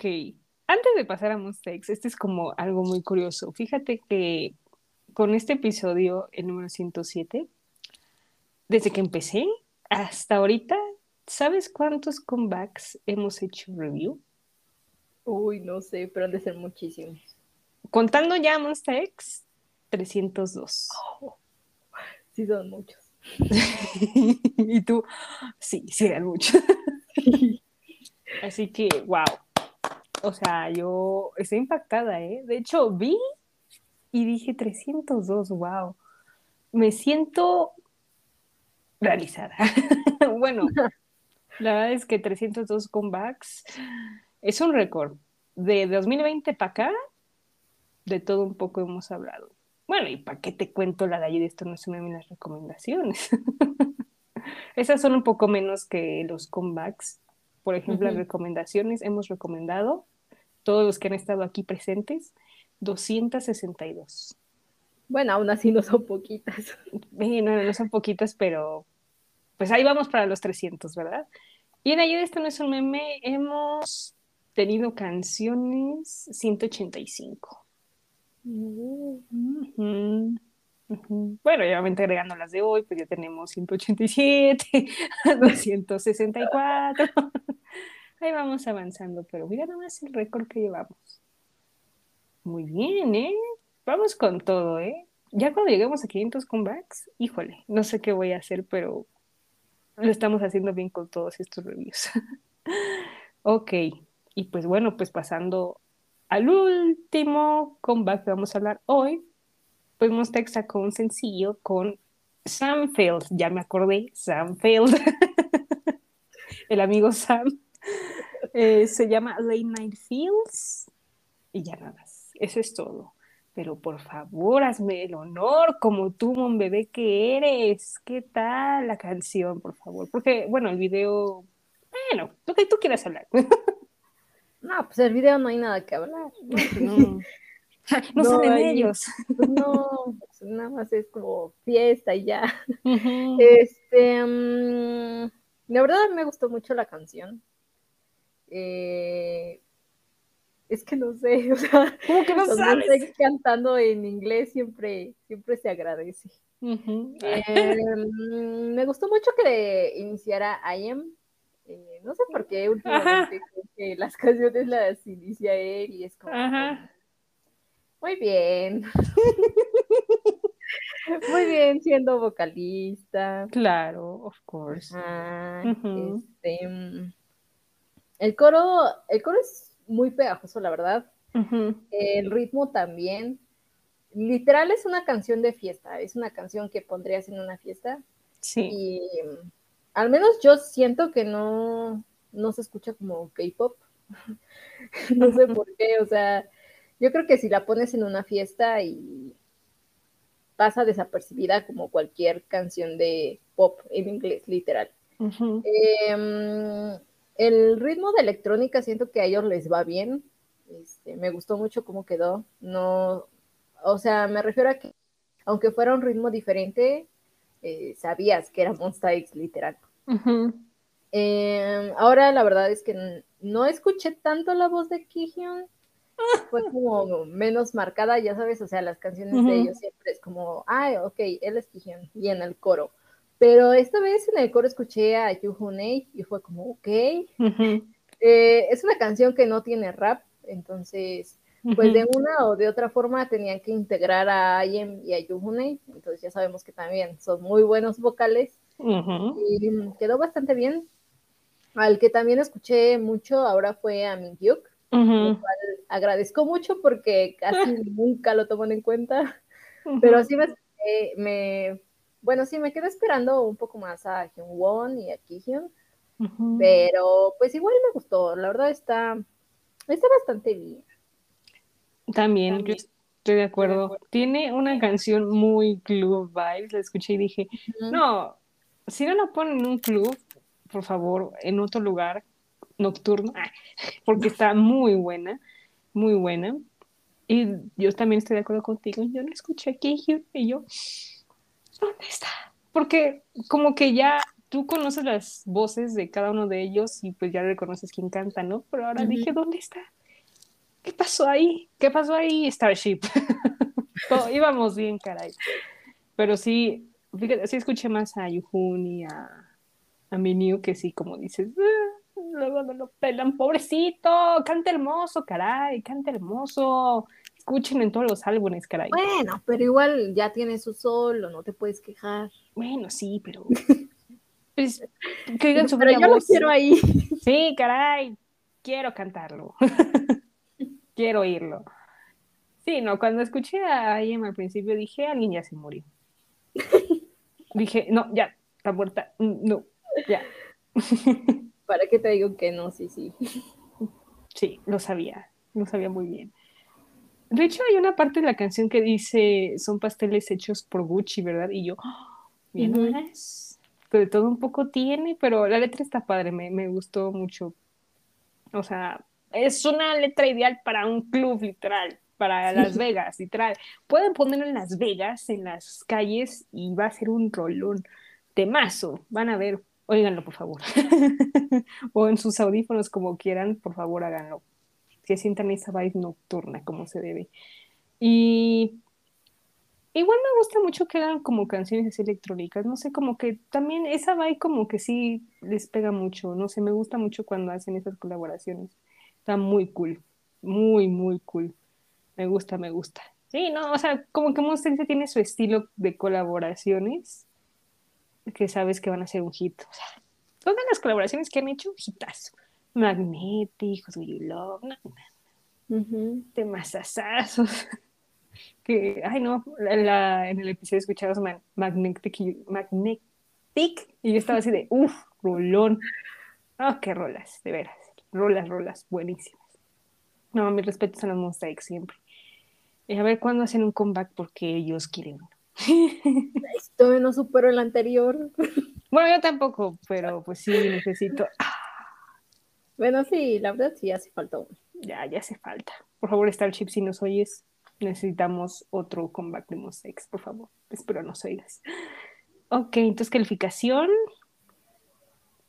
Ok, antes de pasar a Mustex, este es como algo muy curioso. Fíjate que con este episodio, el número 107, desde que empecé hasta ahorita, ¿sabes cuántos comebacks hemos hecho review? Uy, no sé, pero han de ser muchísimos. Contando ya Monster X, 302. sí, son muchos. y tú, sí, sí, eran muchos. Así que, wow. O sea, yo estoy impactada, ¿eh? De hecho, vi y dije 302, wow. Me siento realizada. bueno, la verdad es que 302 comebacks es un récord. De 2020 para acá, de todo un poco hemos hablado. Bueno, ¿y para qué te cuento la de de esto no se me ven las recomendaciones? Esas son un poco menos que los comebacks. Por ejemplo, las recomendaciones hemos recomendado todos los que han estado aquí presentes, 262. Bueno, aún así no son poquitas. no, no son poquitas, pero pues ahí vamos para los 300, ¿verdad? Y en ayuda esto no es un meme, hemos tenido canciones 185. Bueno, obviamente agregando las de hoy, pues ya tenemos 187, 264. Ahí vamos avanzando, pero mira nada más el récord que llevamos. Muy bien, ¿eh? Vamos con todo, ¿eh? Ya cuando lleguemos a 500 comebacks, híjole, no sé qué voy a hacer, pero lo estamos haciendo bien con todos estos reviews. ok, y pues bueno, pues pasando al último comeback que vamos a hablar hoy, pues Monstex sacó un sencillo con Sam Field, ya me acordé, Sam Field, el amigo Sam. Eh, se llama Late Night Fields y ya nada más. Eso es todo. Pero por favor, hazme el honor, como tú, mon bebé que eres. ¿Qué tal la canción, por favor? Porque, bueno, el video, bueno, lo que tú quieras hablar. No, pues el video no hay nada que hablar. No, no, salen ellos. Pues no, pues nada más es como fiesta y ya. Este, mm, la verdad me gustó mucho la canción. Eh, es que no sé, o sea, ¿cómo que no sabes? cantando en inglés siempre, siempre se agradece. Em, me gustó mucho que iniciara I Am. Eh, no sé por qué últimamente que las canciones las inicia él y es como. Muy bien. Muy bien, siendo vocalista. Claro, of course. este, mm, el coro, el coro es muy pegajoso, la verdad. El ritmo también. Literal es una canción de fiesta, es una canción que pondrías en una fiesta. Sí. Y al menos yo siento que no, no se escucha como K-pop. no sé por qué, o sea, yo creo que si la pones en una fiesta y pasa desapercibida como cualquier canción de pop en inglés, literal. El ritmo de electrónica siento que a ellos les va bien. Este, me gustó mucho cómo quedó. No, o sea, me refiero a que aunque fuera un ritmo diferente, eh, sabías que era Monsta X literal. Em, ahora la verdad es que no escuché tanto la voz de Kihyun. Fue como menos marcada, ya sabes, o sea, las canciones de ellos siempre es como, ay, ok, él es Kihyun, y en el coro. Pero esta vez en el coro escuché a Yu y fue como, ok. Eh, es una canción que no tiene rap, entonces, pues de una o de otra forma tenían que integrar a Ayem y a Yuhune, entonces ya sabemos que también son muy buenos vocales. Y quedó bastante bien. Al que también escuché mucho ahora fue a Mingyuk, agradezco mucho porque casi nunca lo toman en cuenta, pero sí me, bueno, sí me quedé esperando un poco más a Hyun Won y a Kihyun, pero pues igual me gustó, la verdad está, está bastante bien. También, yo estoy de acuerdo. Tiene una canción muy club vibes, la escuché y dije, no, si no la ponen en un club, por favor, en otro lugar nocturno, porque está muy buena, muy buena. Y yo también estoy de acuerdo contigo. Yo no escuché aquí y yo, ¿dónde está? Porque como que ya tú conoces las voces de cada uno de ellos y pues ya reconoces quién canta, ¿no? Pero ahora dije, ¿dónde está? ¿Qué pasó ahí? ¿Qué pasó ahí, Starship? íbamos bien, caray. Pero sí, fíjate, sí escuché más a Yuhun y a, a Minyu, que sí, como dices, ah, luego no lo pelan, pobrecito, canta hermoso, caray, canta hermoso. Escuchen en todos los álbumes, caray. Bueno, pero igual ya tiene su solo, no te puedes quejar. Bueno, sí, pero. pues, que digan su Pero yo lo quiero ahí. Sí, caray, quiero cantarlo. quiero oírlo. Sí, no, cuando escuché a Ian al principio dije, alguien ya se murió. dije, no, ya, está muerta. No, ya. ¿Para qué te digo que no? Sí, sí. Sí, lo sabía, lo sabía muy bien. De hecho, hay una parte de la canción que dice, son pasteles hechos por Gucci, ¿verdad? Y yo, bien, oh, Pero todo un poco tiene, pero la letra está padre, me, me gustó mucho. O sea, es una letra ideal para un club, literal, para Las Vegas, literal. Pueden ponerlo en Las Vegas, en las calles, y va a ser un rolón temazo. Van a ver, óiganlo, por favor. o en sus audífonos, como quieran, por favor, háganlo. Que sientan esa vibe nocturna, como se debe. Y igual me gusta mucho que hagan como canciones electrónicas, no sé, como que también esa vibe como que sí les pega mucho, no sé, me gusta mucho cuando hacen esas colaboraciones. Está muy cool, muy, muy cool. Me gusta, me gusta. Sí, no, o sea, como que Monster tiene su estilo de colaboraciones que sabes que van a ser un hit. O sea, todas las colaboraciones que han hecho, hitazo. Magnetic, You Love, temas asazos. que, ay no, en el episodio escuchamos Magnetic, Magnetic y yo estaba así de, uff, rolón. Ah, qué rolas, de veras rolas, rolas, buenísimas. No, mis respetos a los Monster siempre. Y a ver cuándo hacen un comeback porque ellos quieren Esto no supero el anterior. Bueno, yo tampoco, pero pues sí, necesito. Bueno, sí, la verdad sí hace falta uno. Ya, ya hace falta. Por favor, Starship, si nos oyes, necesitamos otro comeback de Monster por favor. Espero nos oigas. Ok, entonces calificación.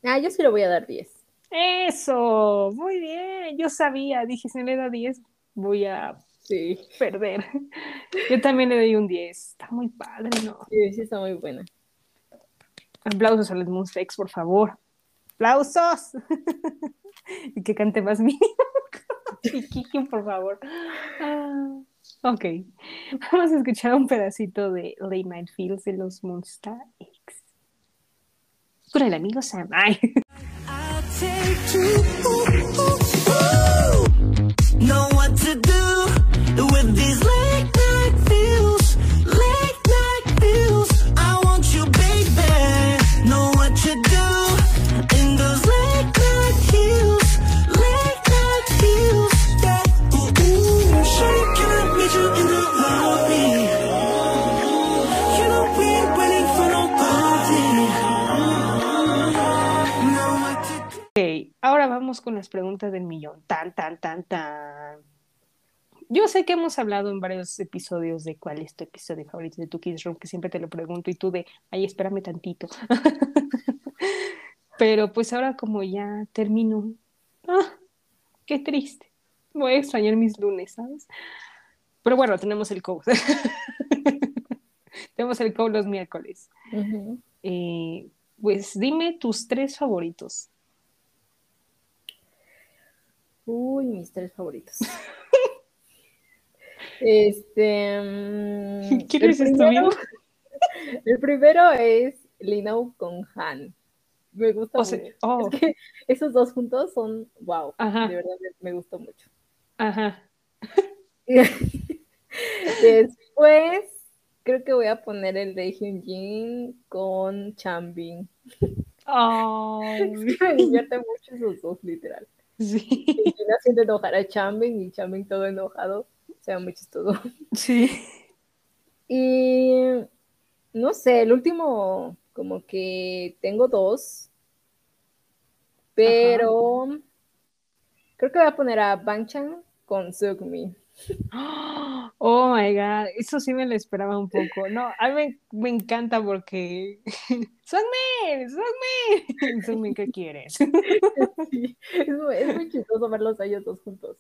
Ah, yo sí le voy a dar 10. Eso, muy bien. Yo sabía, dije, si le da 10, voy a perder. Yo también le doy un 10. Está muy padre, ¿no? Sí, sí, está muy buena. Aplausos a los Moonsteaks, por favor. ¡Aplausos! y que cante más mínimo. y por favor. Ah, ok. Vamos a escuchar un pedacito de Late Night Fields de los Moonstars. Con el amigo Sam. Ay. Know what to do vamos con las preguntas del millón. Tan, tan, tan, tan. Yo sé que hemos hablado en varios episodios de cuál es tu episodio favorito de tu Kids Room, que siempre te lo pregunto y tú de, ay, espérame tantito. Pero pues ahora como ya termino, ah, qué triste. Voy a extrañar mis lunes, ¿sabes? Pero bueno, tenemos el code. tenemos el code los miércoles. Eh, pues dime tus tres favoritos. Uy, mis tres favoritos. este. mm, ¿Quién el es esto, primero-? El primero es Linau con Han. Me gusta O sea, mucho. oh, Es que esos dos juntos son wow. Ajá. De verdad me, me gustó mucho. ajá. Después, creo que voy a poner el de Hyunjin con Chanbin. Ay, Me divierte mucho esos dos, literal. Sí, Hyunjin haciendo enojar a Chanbin y Chanbin todo enojado. O sea, muy chistoso. sí. Y no sé, el último, como que tengo dos, pero creo que voy a poner a Bangchan con Sugmi. Oh my god, eso sí me lo esperaba un poco. No, a mí me, me encanta porque. ¡Songmin! ¡Songmin! ¡Songmin, ¿qué quieres? Sí, es, muy, es muy chistoso verlos a ellos dos juntos.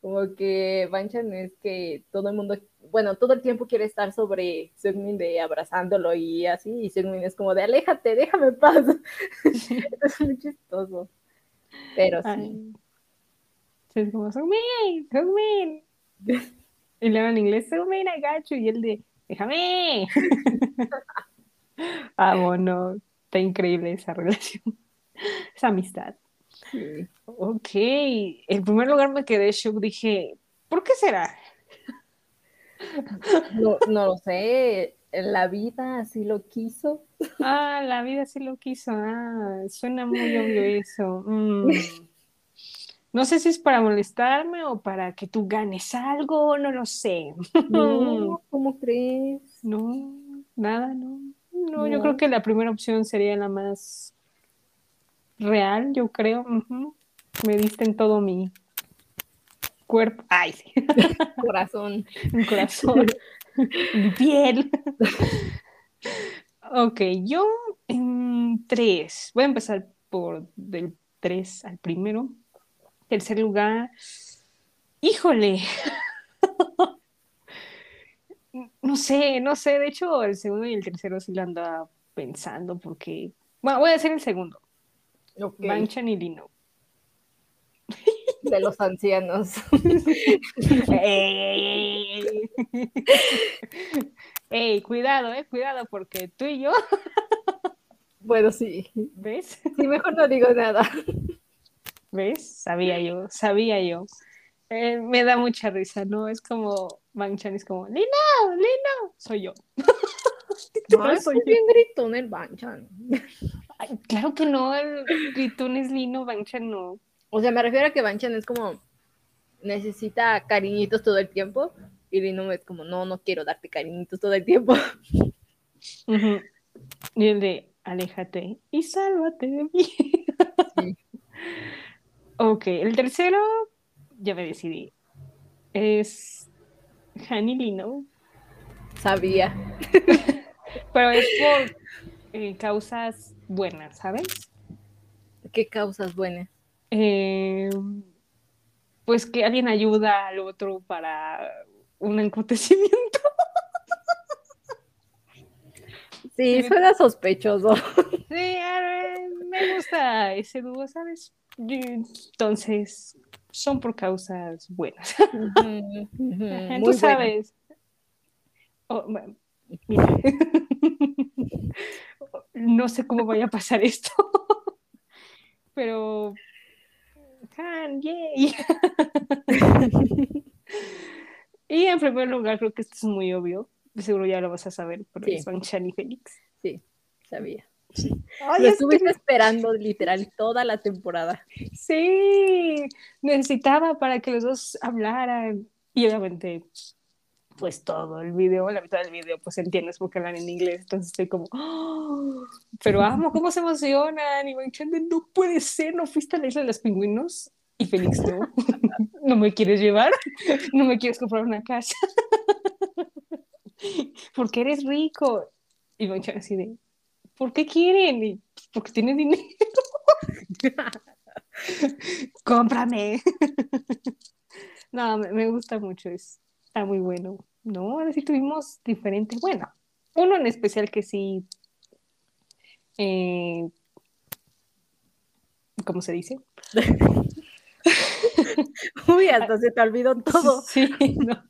Como que Banchan es que todo el mundo, bueno, todo el tiempo quiere estar sobre Sugmin de abrazándolo y así, y Sugmin es como de aléjate, déjame en paz. es muy chistoso. Pero sí. Ay. Es como, ¡Songmin! ¡Songmin! Y luego en inglés, ¡Songmin, I got you! Y el de, ¡déjame! ah, bueno, está increíble esa relación, esa amistad. sí. Ok, en primer lugar me quedé shock, dije, ¿por qué será? No, no lo sé, la vida así lo quiso. Ah, la vida sí lo quiso, ah, suena muy obvio eso. Mm. No sé si es para molestarme o para que tú ganes algo, no lo sé. No, ¿cómo crees? No, nada, no. No, yo No. creo que la primera opción sería la más real, yo creo. Me diste en todo mi cuerpo. Ay, sí. Corazón. mi corazón, mi piel. Ok, yo en tres. Voy a empezar por del tres al primero. Tercer lugar. Híjole. No sé, no sé. De hecho, el segundo y el tercero sí lo andaba pensando porque. Bueno, voy a hacer el segundo. Ok, Banchan y Lino. De los ancianos. ¡Ey, ey, ey, ey! Ey, cuidado, eh, cuidado, porque tú y yo, Bueno, sí. ¿ves? Sí, mejor no digo nada. ¿Ves? Sabía yo, sabía yo. Eh, me da mucha risa, ¿no? Es como, Banchan es como, Lino, Lino, soy yo. Ay, soy bien gritón el Banchan. Ay, claro que no, el gritón es Lino, Banchan no. O sea, me refiero a que Banchan es como necesita cariñitos todo el tiempo y Lino es como no, no quiero darte cariñitos todo el tiempo. Ujú. Y el de, aléjate y sálvate de mí. Sí. Ok, el tercero, ya me decidí. Es Hani Lino, Sabía. pero es por eh, causas buenas, ¿sabes? Qué causas buenas. Eh, pues que alguien ayuda al otro para un acontecimiento. Sí, suena sospechoso. Sí, a ver, me gusta ese dúo, ¿sabes? Entonces, son por causas buenas. Tú sabes. Oh, bueno, mira. no sé cómo vaya a pasar esto, pero Han, yay. y en primer lugar, creo que esto es muy obvio. Seguro ya lo vas a saber, pero Sí. es Banchan y Félix. Sí, sabía. Ay, Lo es estuviste esperando literal toda la temporada. Sí, necesitaba para que los dos hablaran. Y obviamente, pues todo el video, la mitad del video, pues entiendes porque hablan en inglés. Entonces estoy como, "Oh", pero amo cómo se emocionan. Y diciendo, no puede ser, no fuiste a la isla de los pingüinos. Y Félix, no, no me quieres llevar, no me quieres comprar una casa. porque eres rico. Y van así de, ¿por qué quieren? Y, "Pues, porque tienen dinero. cómprame. no, me, me gusta mucho, es, está muy bueno. No, ahora sí tuvimos diferente. Bueno, uno en especial que sí. eh, ¿Cómo se dice? Uy, hasta se te olvidó todo. Sí, no.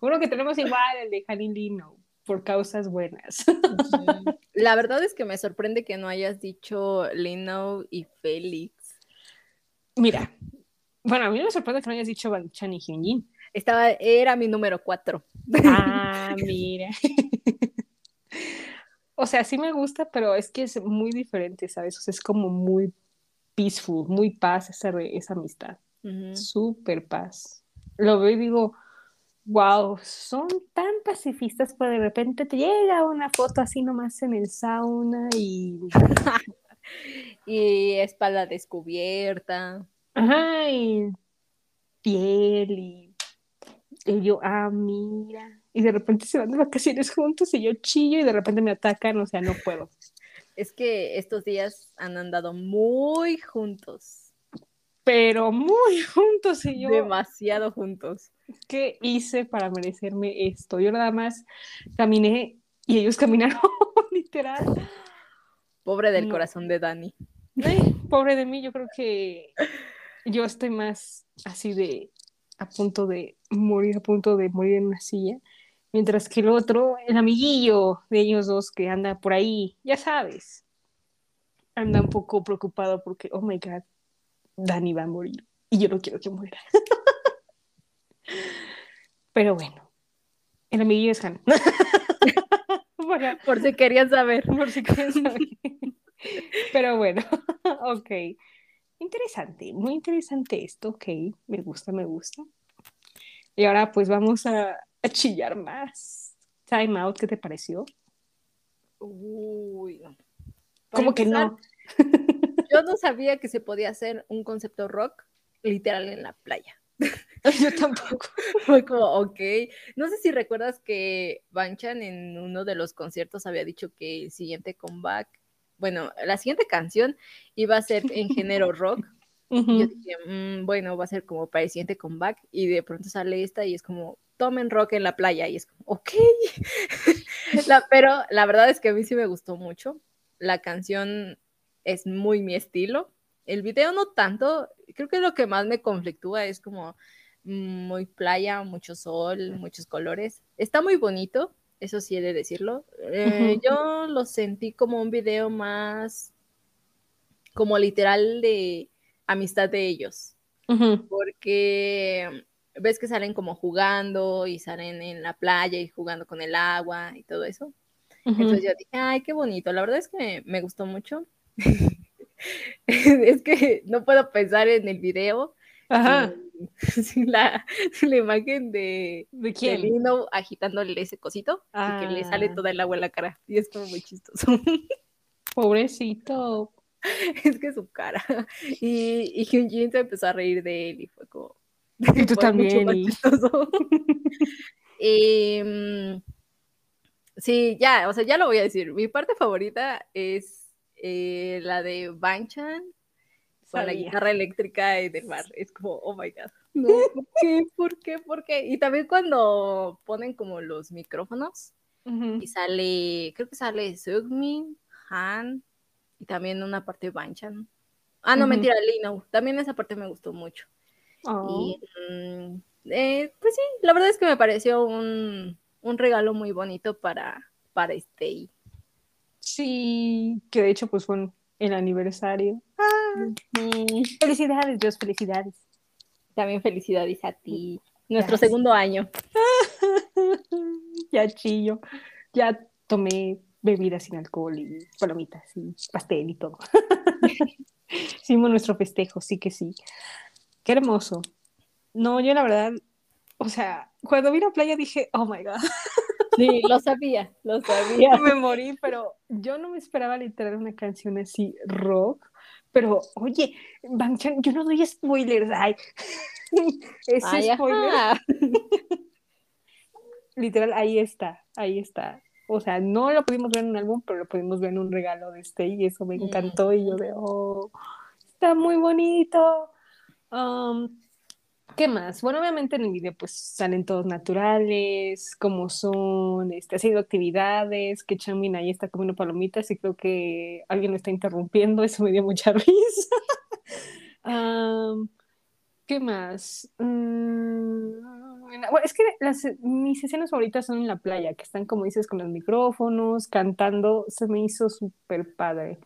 Uno que tenemos igual, el de Hanny Lino, por causas buenas. La verdad es que me sorprende que no hayas dicho Lino y Félix. Mira, bueno, a mí me sorprende que no hayas dicho Banchan y Hyunjin. Estaba, era mi número cuatro. Ah, mira. o sea, sí me gusta, pero es que es muy diferente, ¿sabes? O sea, es como muy peaceful, muy paz esa, esa amistad. Súper paz. Lo veo y digo, wow, son tan pacifistas, pero de repente te llega una foto así nomás en el sauna y... y espalda descubierta. Ajá, y piel y, y yo, ah, mira. Y de repente se van de vacaciones juntos y yo chillo y de repente me atacan, o sea, no puedo. Es que estos días han andado muy juntos. Pero muy juntos y yo. Demasiado juntos. ¿Qué hice para merecerme esto? Yo nada más caminé y ellos caminaron, literal. Pobre del corazón de Dani. pobre de mí, yo creo que yo estoy más así de a punto de morir, a punto de morir en una silla, mientras que el otro, el amiguillo de ellos dos que anda por ahí, ya sabes, anda un poco preocupado porque, oh my god, Dani va a morir y yo no quiero que muera. Pero bueno, el amiguillo es Han. por si querían saber. Por si querían saber. Pero bueno, ok. Interesante, muy interesante esto, ok, me gusta, me gusta. Y ahora pues vamos a, chillar más. Time Out, ¿qué te pareció? Uy, no. ¿Cómo que no? Yo no sabía que se podía hacer un concepto rock literal en la playa. Yo tampoco. Fue como, ok. No sé si recuerdas que Banchan en uno de los conciertos había dicho que el siguiente comeback bueno, la siguiente canción iba a ser en género rock. Yo dije, mm, bueno, va a ser como para el siguiente comeback. Y de pronto sale esta y es como, tomen rock en la playa. Y es como, ok. pero la verdad es que a mí sí me gustó mucho. La canción es muy mi estilo. El video no tanto. Creo que lo que más me conflictúa es como muy playa, mucho sol, muchos colores. Está muy bonito, eso sí he de decirlo. Eh, yo lo sentí como un video más, como literal de amistad de ellos, porque ves que salen como jugando y salen en la playa y jugando con el agua y todo eso. Entonces yo dije, ay, qué bonito. La verdad es que me, gustó mucho. es que no puedo pensar en el video. Ajá. la, la imagen de, ¿De quién? Lino agitándole ese cosito y que le sale ah. toda el agua en la cara. Y es como muy chistoso. Pobrecito. Es que su cara. Y, y Hyunjin se empezó a reír de él y fue como. Y tú también. Em, sí, ya, o sea, ya lo voy a decir. Mi parte favorita es eh, la de Banchan con la guitarra eléctrica del mar. Es como, oh my god. No, ¿por qué? ¿Por qué? ¿Por qué? Y también cuando ponen como los micrófonos y sale, creo que sale Sugmin, Han y también una parte de Banchan. Ah, no, mentira, Lino. También esa parte me gustó mucho. Y oh. mm, eh, pues sí, la verdad es que me pareció un, un regalo muy bonito para, para Stay. Sí, que de hecho pues fue el aniversario. Ah, felicidades, Dios, felicidades. También felicidades a ti. Nuestro segundo año. ya chillo. Ya tomé bebidas sin alcohol y palomitas y pastel y todo. Hicimos nuestro festejo, sí que sí. Qué hermoso. No, yo la verdad, o sea, cuando vi la playa dije, oh my god. Sí, lo sabía, lo sabía. Me morí, pero yo no me esperaba literal una canción así rock. Pero, oye, Banchan, yo no doy spoilers. Ay, ese spoiler. literal, ahí está, ahí está. O sea, no lo pudimos ver en un álbum, pero lo pudimos ver en un regalo de este y eso me encantó. Y yo de, oh, está muy bonito. Um, ¿Qué más? Bueno, obviamente en el video pues salen todos naturales, como son, este, haciendo actividades, que Chamin ahí está comiendo palomitas y creo que alguien lo está interrumpiendo, eso me dio mucha risa. ¿Qué más? Mm, es que las, mis escenas favoritas son en la playa, que están, como dices, con los micrófonos, cantando. Se me hizo súper padre,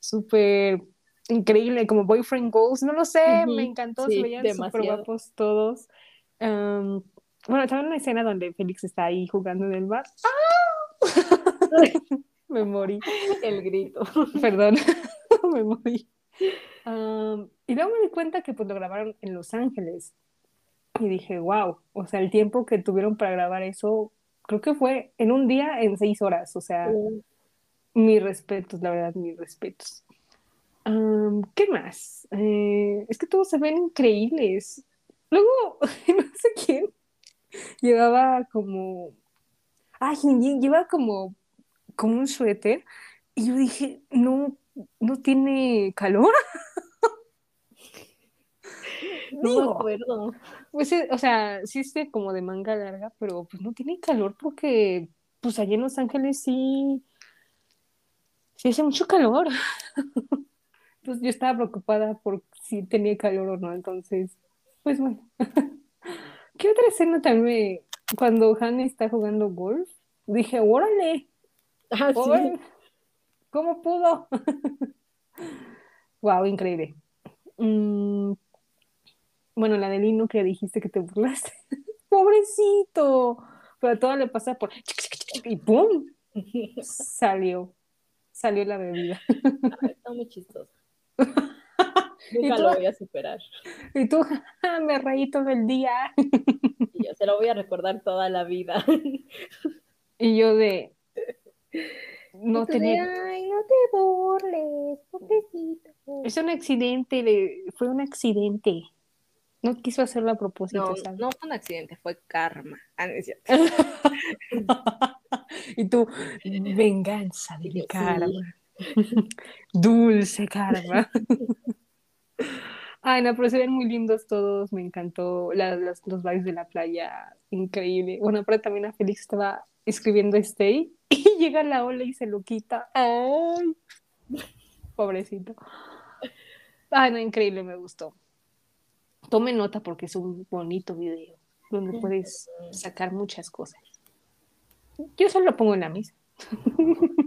súper increíble, como Boyfriend Goals. No lo sé, me encantó, se veían súper guapos todos. bueno, también una escena donde Félix está ahí jugando en el bar. me morí. El grito. Perdón, me morí y luego me di cuenta que pues lo grabaron en Los Ángeles. Y dije, wow, o sea, el tiempo que tuvieron para grabar eso, creo que fue en un día, en seis horas. O sea, mis respetos, la verdad, mis respetos. ¿Qué más? Eh, es que todos se ven increíbles. Luego, no sé quién, llevaba como, ay, lleva como, como un suéter. Y yo dije, no, no tiene calor. no me acuerdo. Pues, eh, o sea, sí es como de manga larga, pero pues no tiene calor porque, pues allá en Los Ángeles sí, sí hace mucho calor. pues yo estaba preocupada por si tenía calor o no, entonces, pues bueno. ¿Qué otra escena también cuando Han está jugando golf? Dije, órale. Ah, sí. ¿Cómo pudo? wow, increíble. Mm, bueno, la de Lino que dijiste que te burlaste. Pobrecito. Pero todo le pasa por y ¡pum! Salió. Salió la bebida. está muy chistoso. Nunca lo voy a superar. Y tú, me reí todo el día. Y yo se lo voy a recordar toda la vida. Y yo de, no tener... Ay, no te burles, pobrecito. Es un accidente, fue un accidente. No quiso hacerlo a propósito. No, no fue un accidente, fue karma. Ah, y tú, venganza de mi karma. Dulce karma. Ay, no, pero se ven muy lindos todos, me encantó los, los bailes de la playa, increíble. Bueno, pero también a Félix estaba escribiendo Stay y llega la ola y se lo quita. ¡Ay! Pobrecito. Ay, no, increíble, me gustó. Tome nota porque es un bonito video donde puedes sacar muchas cosas. Yo solo lo pongo en la mesa.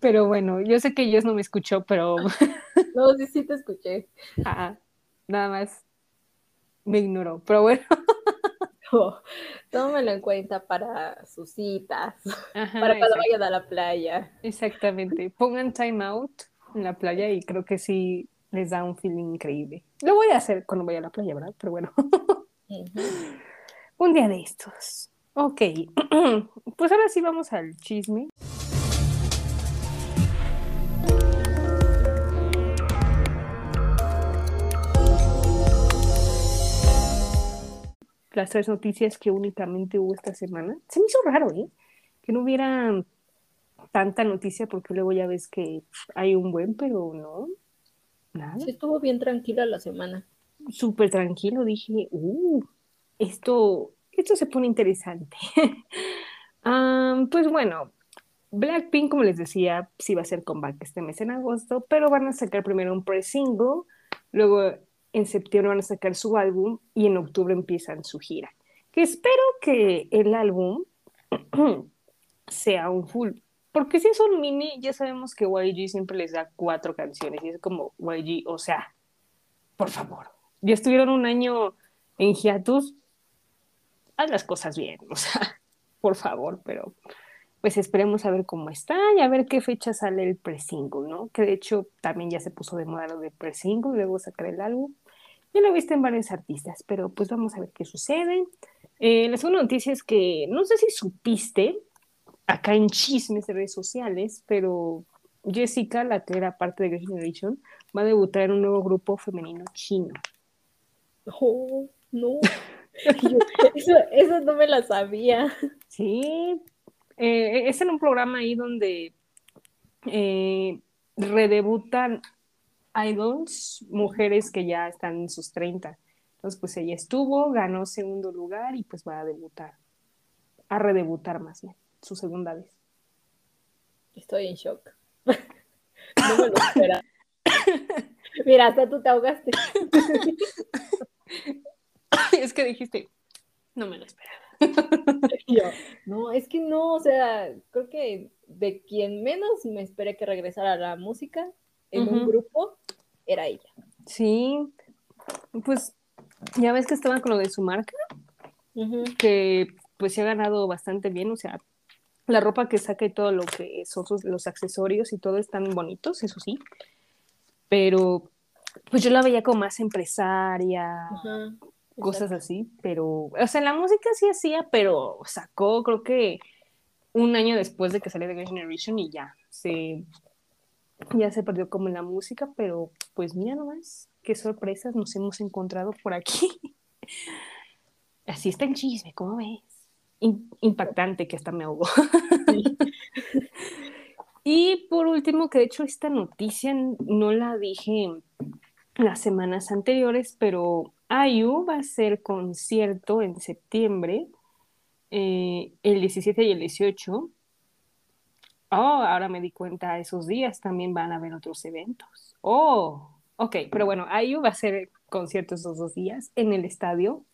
Pero bueno, yo sé que ellos no me escuchó, pero. No, sí, sí te escuché. nada más me ignoró. Pero bueno. tómelo en cuenta para sus citas, para cuando vayan a la playa. Exactamente. Pongan time out en la playa y creo que sí les da un feeling increíble. Lo voy a hacer cuando vaya a la playa, ¿verdad? Pero bueno. un día de estos. Ok. pues ahora sí vamos al chisme. las tres noticias que únicamente hubo esta semana. Se me hizo raro, ¿eh? Que no hubiera tanta noticia porque luego ya ves que hay un buen, pero no, nada. Sí, estuvo bien tranquila la semana. Súper tranquilo, dije, uh, esto, esto se pone interesante. pues bueno, Blackpink, como les decía, sí va a ser comeback este mes en agosto, pero van a sacar primero un pre-single, luego en septiembre van a sacar su álbum y en octubre empiezan su gira. Que espero que el álbum sea un full. Porque si es un mini, ya sabemos que YG siempre les da cuatro canciones y es como YG, o sea, por favor. Ya estuvieron un año en hiatus, haz las cosas bien, o sea, por favor, pero pues esperemos a ver cómo está y a ver qué fecha sale el pre-single, ¿no? Que de hecho también ya se puso de moda lo de pre-single, luego sacar el álbum. Ya lo viste en varios artistas, pero pues vamos a ver qué sucede. Eh, la segunda noticia es que no sé si supiste, acá en chismes de redes sociales, pero Jessica, la que era parte de Girls' Generation, va a debutar en un nuevo grupo femenino chino. Oh, no. eso, eso no me la sabía. Sí, eh, es en un programa ahí donde eh, redebutan idols, mujeres que ya están en sus 30. Entonces, pues ella estuvo, ganó segundo lugar y pues va a debutar, a redebutar más bien, su segunda vez. Estoy en shock. no me lo esperaba. Mira, hasta tú te ahogaste. es que dijiste, no me lo esperaba. Yo, no, es que no, o sea, creo que de quien menos me esperé que regresara a la música en un grupo era ella. Sí, pues ya ves que estaba con lo de su marca, que pues se ha ganado bastante bien, o sea, la ropa que saca y todo lo que son los accesorios y todo están bonitos, eso sí, pero pues yo la veía como más empresaria, cosas así, pero, o sea, la música sí hacía, pero sacó, creo que un año después de que salió de Great Generation y ya, se, ya se perdió como la música, pero pues mira nomás, qué sorpresas nos hemos encontrado por aquí. Así está el chisme, ¿cómo ves? impactante que hasta me ahogó. y por último, que de hecho esta noticia no la dije las semanas anteriores, pero IU va a hacer concierto en septiembre, eh, el 17 y el 18. Oh, ahora me di cuenta, esos días también van a haber otros eventos. Oh, ok, pero bueno, IU va a hacer concierto esos dos días en el estadio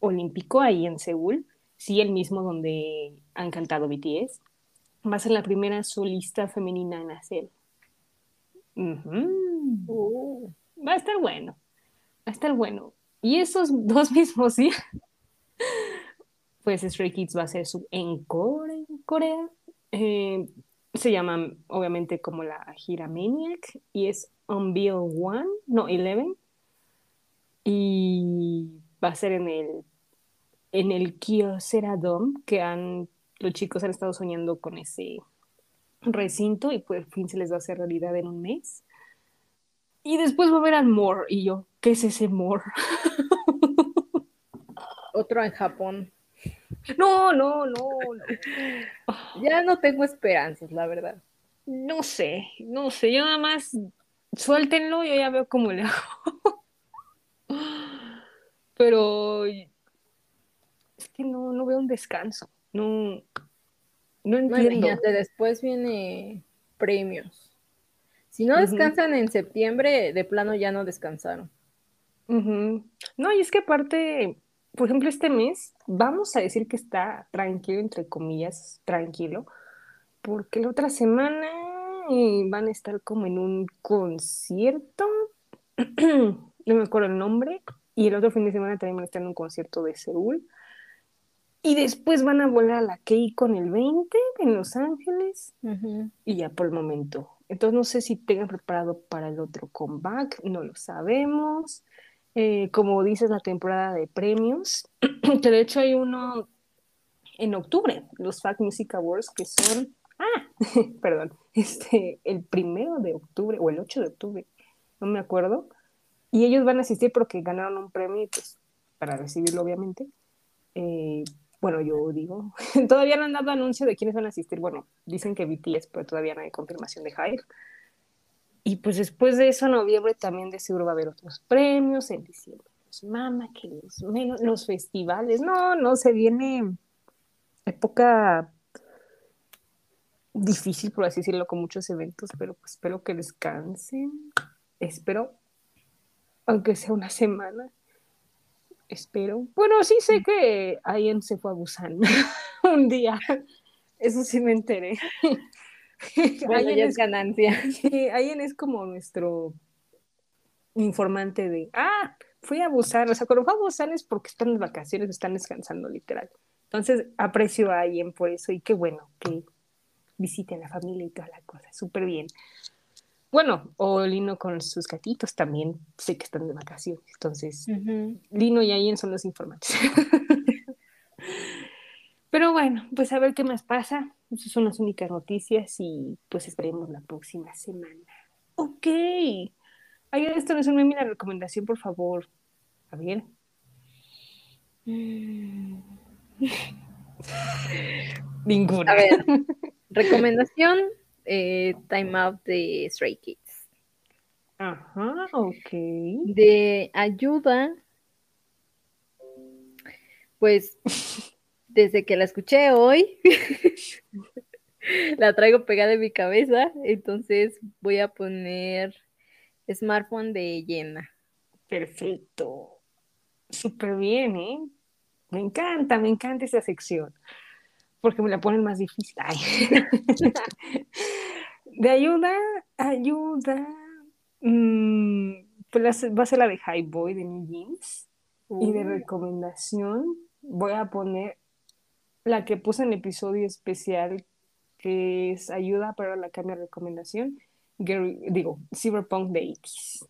olímpico ahí en Seúl, sí, el mismo donde han cantado BTS. Va a ser la primera solista femenina en hacer. Uh. Va a estar bueno, va a estar bueno. Y esos dos mismos días, pues Stray Kids va a hacer su encore en Corea. Eh, se llama obviamente como la gira Maniac y es Unveil One, no, Eleven. Y va a ser en el en el Kyocera Dome, que han, los chicos han estado soñando con ese recinto y pues fin se les va a hacer realidad en un mes. Y después va a ver al More y yo, ¿qué es ese More? Otro en Japón. No, no, no, no. Ya no tengo esperanzas, la verdad. No sé, no sé, yo nada más suéltenlo, yo ya veo cómo le hago. Pero es que no, no veo un descanso. No, no entiendo. después viene premios. Si no descansan en septiembre, de plano ya no descansaron. No, y es que aparte, por ejemplo, este mes, vamos a decir que está tranquilo, entre comillas, tranquilo, porque la otra semana eh, van a estar como en un concierto, no me acuerdo el nombre, y el otro fin de semana también van a estar en un concierto de Seúl. Y después van a volar a la con el 20 en Los Ángeles. Y ya por el momento. Entonces no sé si tengan preparado para el otro comeback, no lo sabemos. Eh, como dices, la temporada de premios, de hecho hay uno en octubre, los Fact Music Awards, que son, ah, perdón, este, el primero de octubre o el 8 de octubre, no me acuerdo. Y ellos van a asistir porque ganaron un premio, pues, para recibirlo, obviamente. Eh, bueno, yo digo, todavía no han dado anuncio de quiénes van a asistir. Bueno, dicen que BTS, pero todavía no hay confirmación de Hype. Y pues después de eso, en noviembre también de seguro va a haber otros premios, en diciembre pues mama, que los, los festivales, no, no, se viene época difícil, por así decirlo, con muchos eventos, pero pues espero que descansen, espero, aunque sea una semana, espero. Bueno, sí sé que Ayen se fue a Busan un día. Eso sí me enteré. Bueno, es ganancia. Sí, Ayen es como nuestro informante de, ah, fui a Busan. O sea, cuando fue a Busan es porque están en vacaciones, están descansando literal. Entonces, aprecio a Ayen por eso y qué bueno que visiten la familia y toda la cosa. Súper bien. Bueno, o Lino con sus gatitos también sé que están de vacaciones. Entonces, Lino y Ayen son los informantes. Pero bueno, pues a ver qué más pasa. Esas son las únicas noticias y pues esperemos la próxima semana. Ok. Ay, esto no es una la recomendación, por favor. A ver. Ninguna. A ver. Recomendación eh, Time Out de Stray Kids. Ajá, ok. De ayuda, pues desde que la escuché hoy, la traigo pegada en mi cabeza, entonces voy a poner Smartphone de Yena. Perfecto. Súper bien, ¿eh? Me encanta, me encanta esa sección. Porque me la ponen más difícil. de ayuda, ayuda. Mm, pues va a ser la de High Boy de New Jeans. Y de recomendación voy a poner la que puse en el episodio especial, que es ayuda, pero la cambia de recomendación. digo, Cyberpunk de X.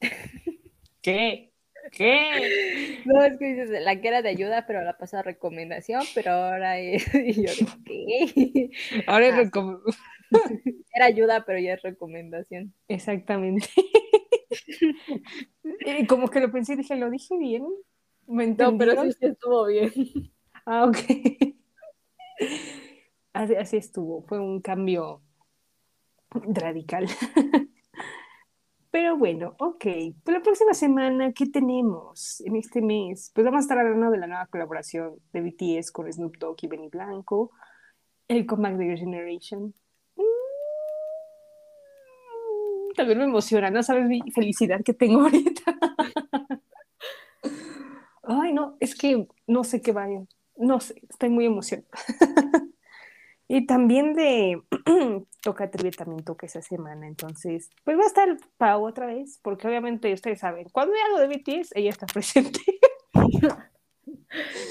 ¿Qué? ¿Qué? No, es que dices, la que era de ayuda, pero la pasa recomendación, pero ahora es. Y yo, ¿qué? Ahora es ah, recomendación. Era ayuda, pero ya es recomendación. Exactamente. y como que lo pensé y dije, ¿lo dije bien? ¿Me no, pero sí, estuvo bien. Ah, ok. Así, así estuvo. Fue un cambio radical. Pero bueno, ok. Pues la próxima semana, ¿qué tenemos en este mes? Pues vamos a estar hablando de la nueva colaboración de BTS con Snoop Dogg y Benny Blanco, el comeback de Your Generation. Mm, también me emociona, no sabes mi felicidad que tengo ahorita. Ay, no, es que no sé qué vaya. No sé, estoy muy emocionada. Y también de Toca Trivi también toca esa semana, entonces, pues va a estar Pau otra vez, porque obviamente ustedes saben, cuando hay algo de BTS, ella está presente.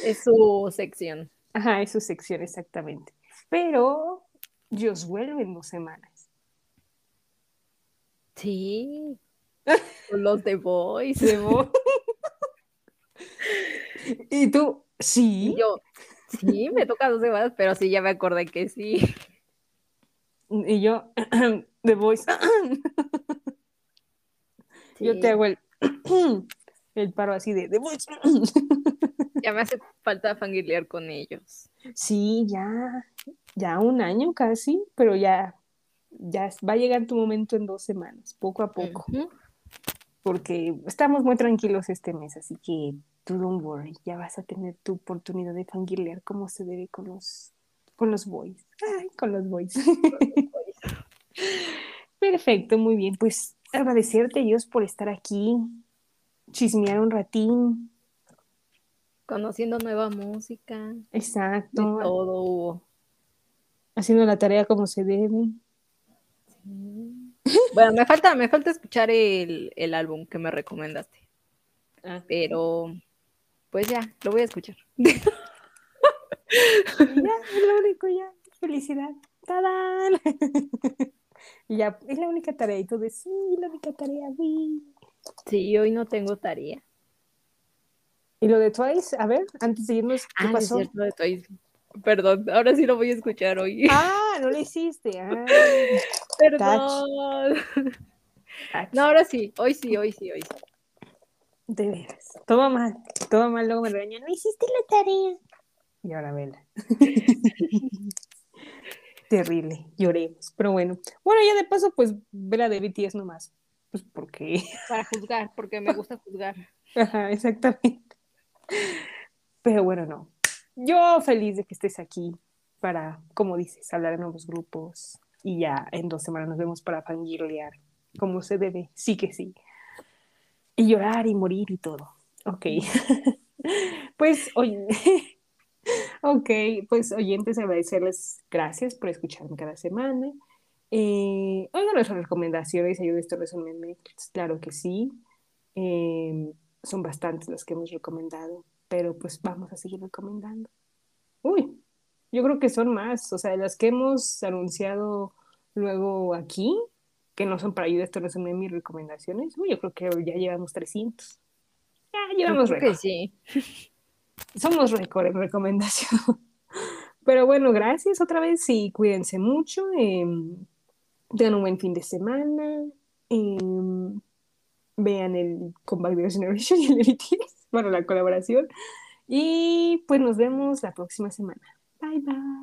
es su sección. Ajá, es su sección, exactamente. Pero Dios vuelve en dos semanas. Sí. Los de Boys. De Boys. y tú, sí. yo, Sí, me toca dos semanas, pero sí, ya me acordé que sí. Y yo, The Voice. Yo te hago el, el paro así de The Voice. Ya me hace falta familiar con ellos. Sí, ya, ya un año casi, pero ya, ya va a llegar tu momento en dos semanas, poco a poco. Porque estamos muy tranquilos este mes, así que tú don't worry, ya vas a tener tu oportunidad de fangirlear como se debe con los, con los boys. Ay, con los boys. Perfecto, muy bien. Pues agradecerte, Dios, por estar aquí, chismear un ratín. Conociendo nueva música. Exacto. todo hubo. Haciendo la tarea como se debe. Bueno, me falta, me falta escuchar el, el álbum que me recomendaste. Ah. Pero pues ya, lo voy a escuchar. ya, es lo único, ya. Felicidad. ¡Tadán! y ya, es la única tarea. Y tú de sí, la única tarea, vi. Sí, hoy no tengo tarea. ¿Y lo de Twice? A ver, antes de irnos, ¿qué ah, pasó? Es de Twice. Perdón, ahora sí lo voy a escuchar hoy. Ah, no lo hiciste. Ah. Perdón. No, ahora sí, hoy sí, hoy sí, hoy sí. De veras. Todo mal, todo mal. Luego me regañan, no hiciste la tarea. Y ahora vela. Terrible, lloremos. Pero bueno. Bueno, ya de paso, pues ver a de BTS nomás. Pues porque. Para juzgar, porque me gusta juzgar. Ajá, exactamente. Pero bueno, no. Yo feliz de que estés aquí para, como dices, hablar de nuevos grupos. Y ya en dos semanas nos vemos para fangirlear como se debe. Sí que sí. Y llorar y morir y todo. Ok. pues, oye. ok, pues oyentes, agradecerles gracias por escucharme cada semana. Eh, oigan nuestras recomendaciones, ayuda esto resumen claro que sí. Em, son bastantes las que hemos recomendado, pero pues vamos a seguir recomendando. Uy, yo creo que son más, o sea, las que hemos anunciado luego aquí, que no son para ayuda, esto no son mis recomendaciones. Uy, yo creo que ya llevamos 300. Ya llevamos récord. sí. Somos récord en recomendación. Pero bueno, gracias otra vez y cuídense mucho. Eh, tengan un buen fin de semana. Em, vean el Comeback de Generation y el BTS, bueno, la colaboración. Y pues nos vemos la próxima semana. Bye bye.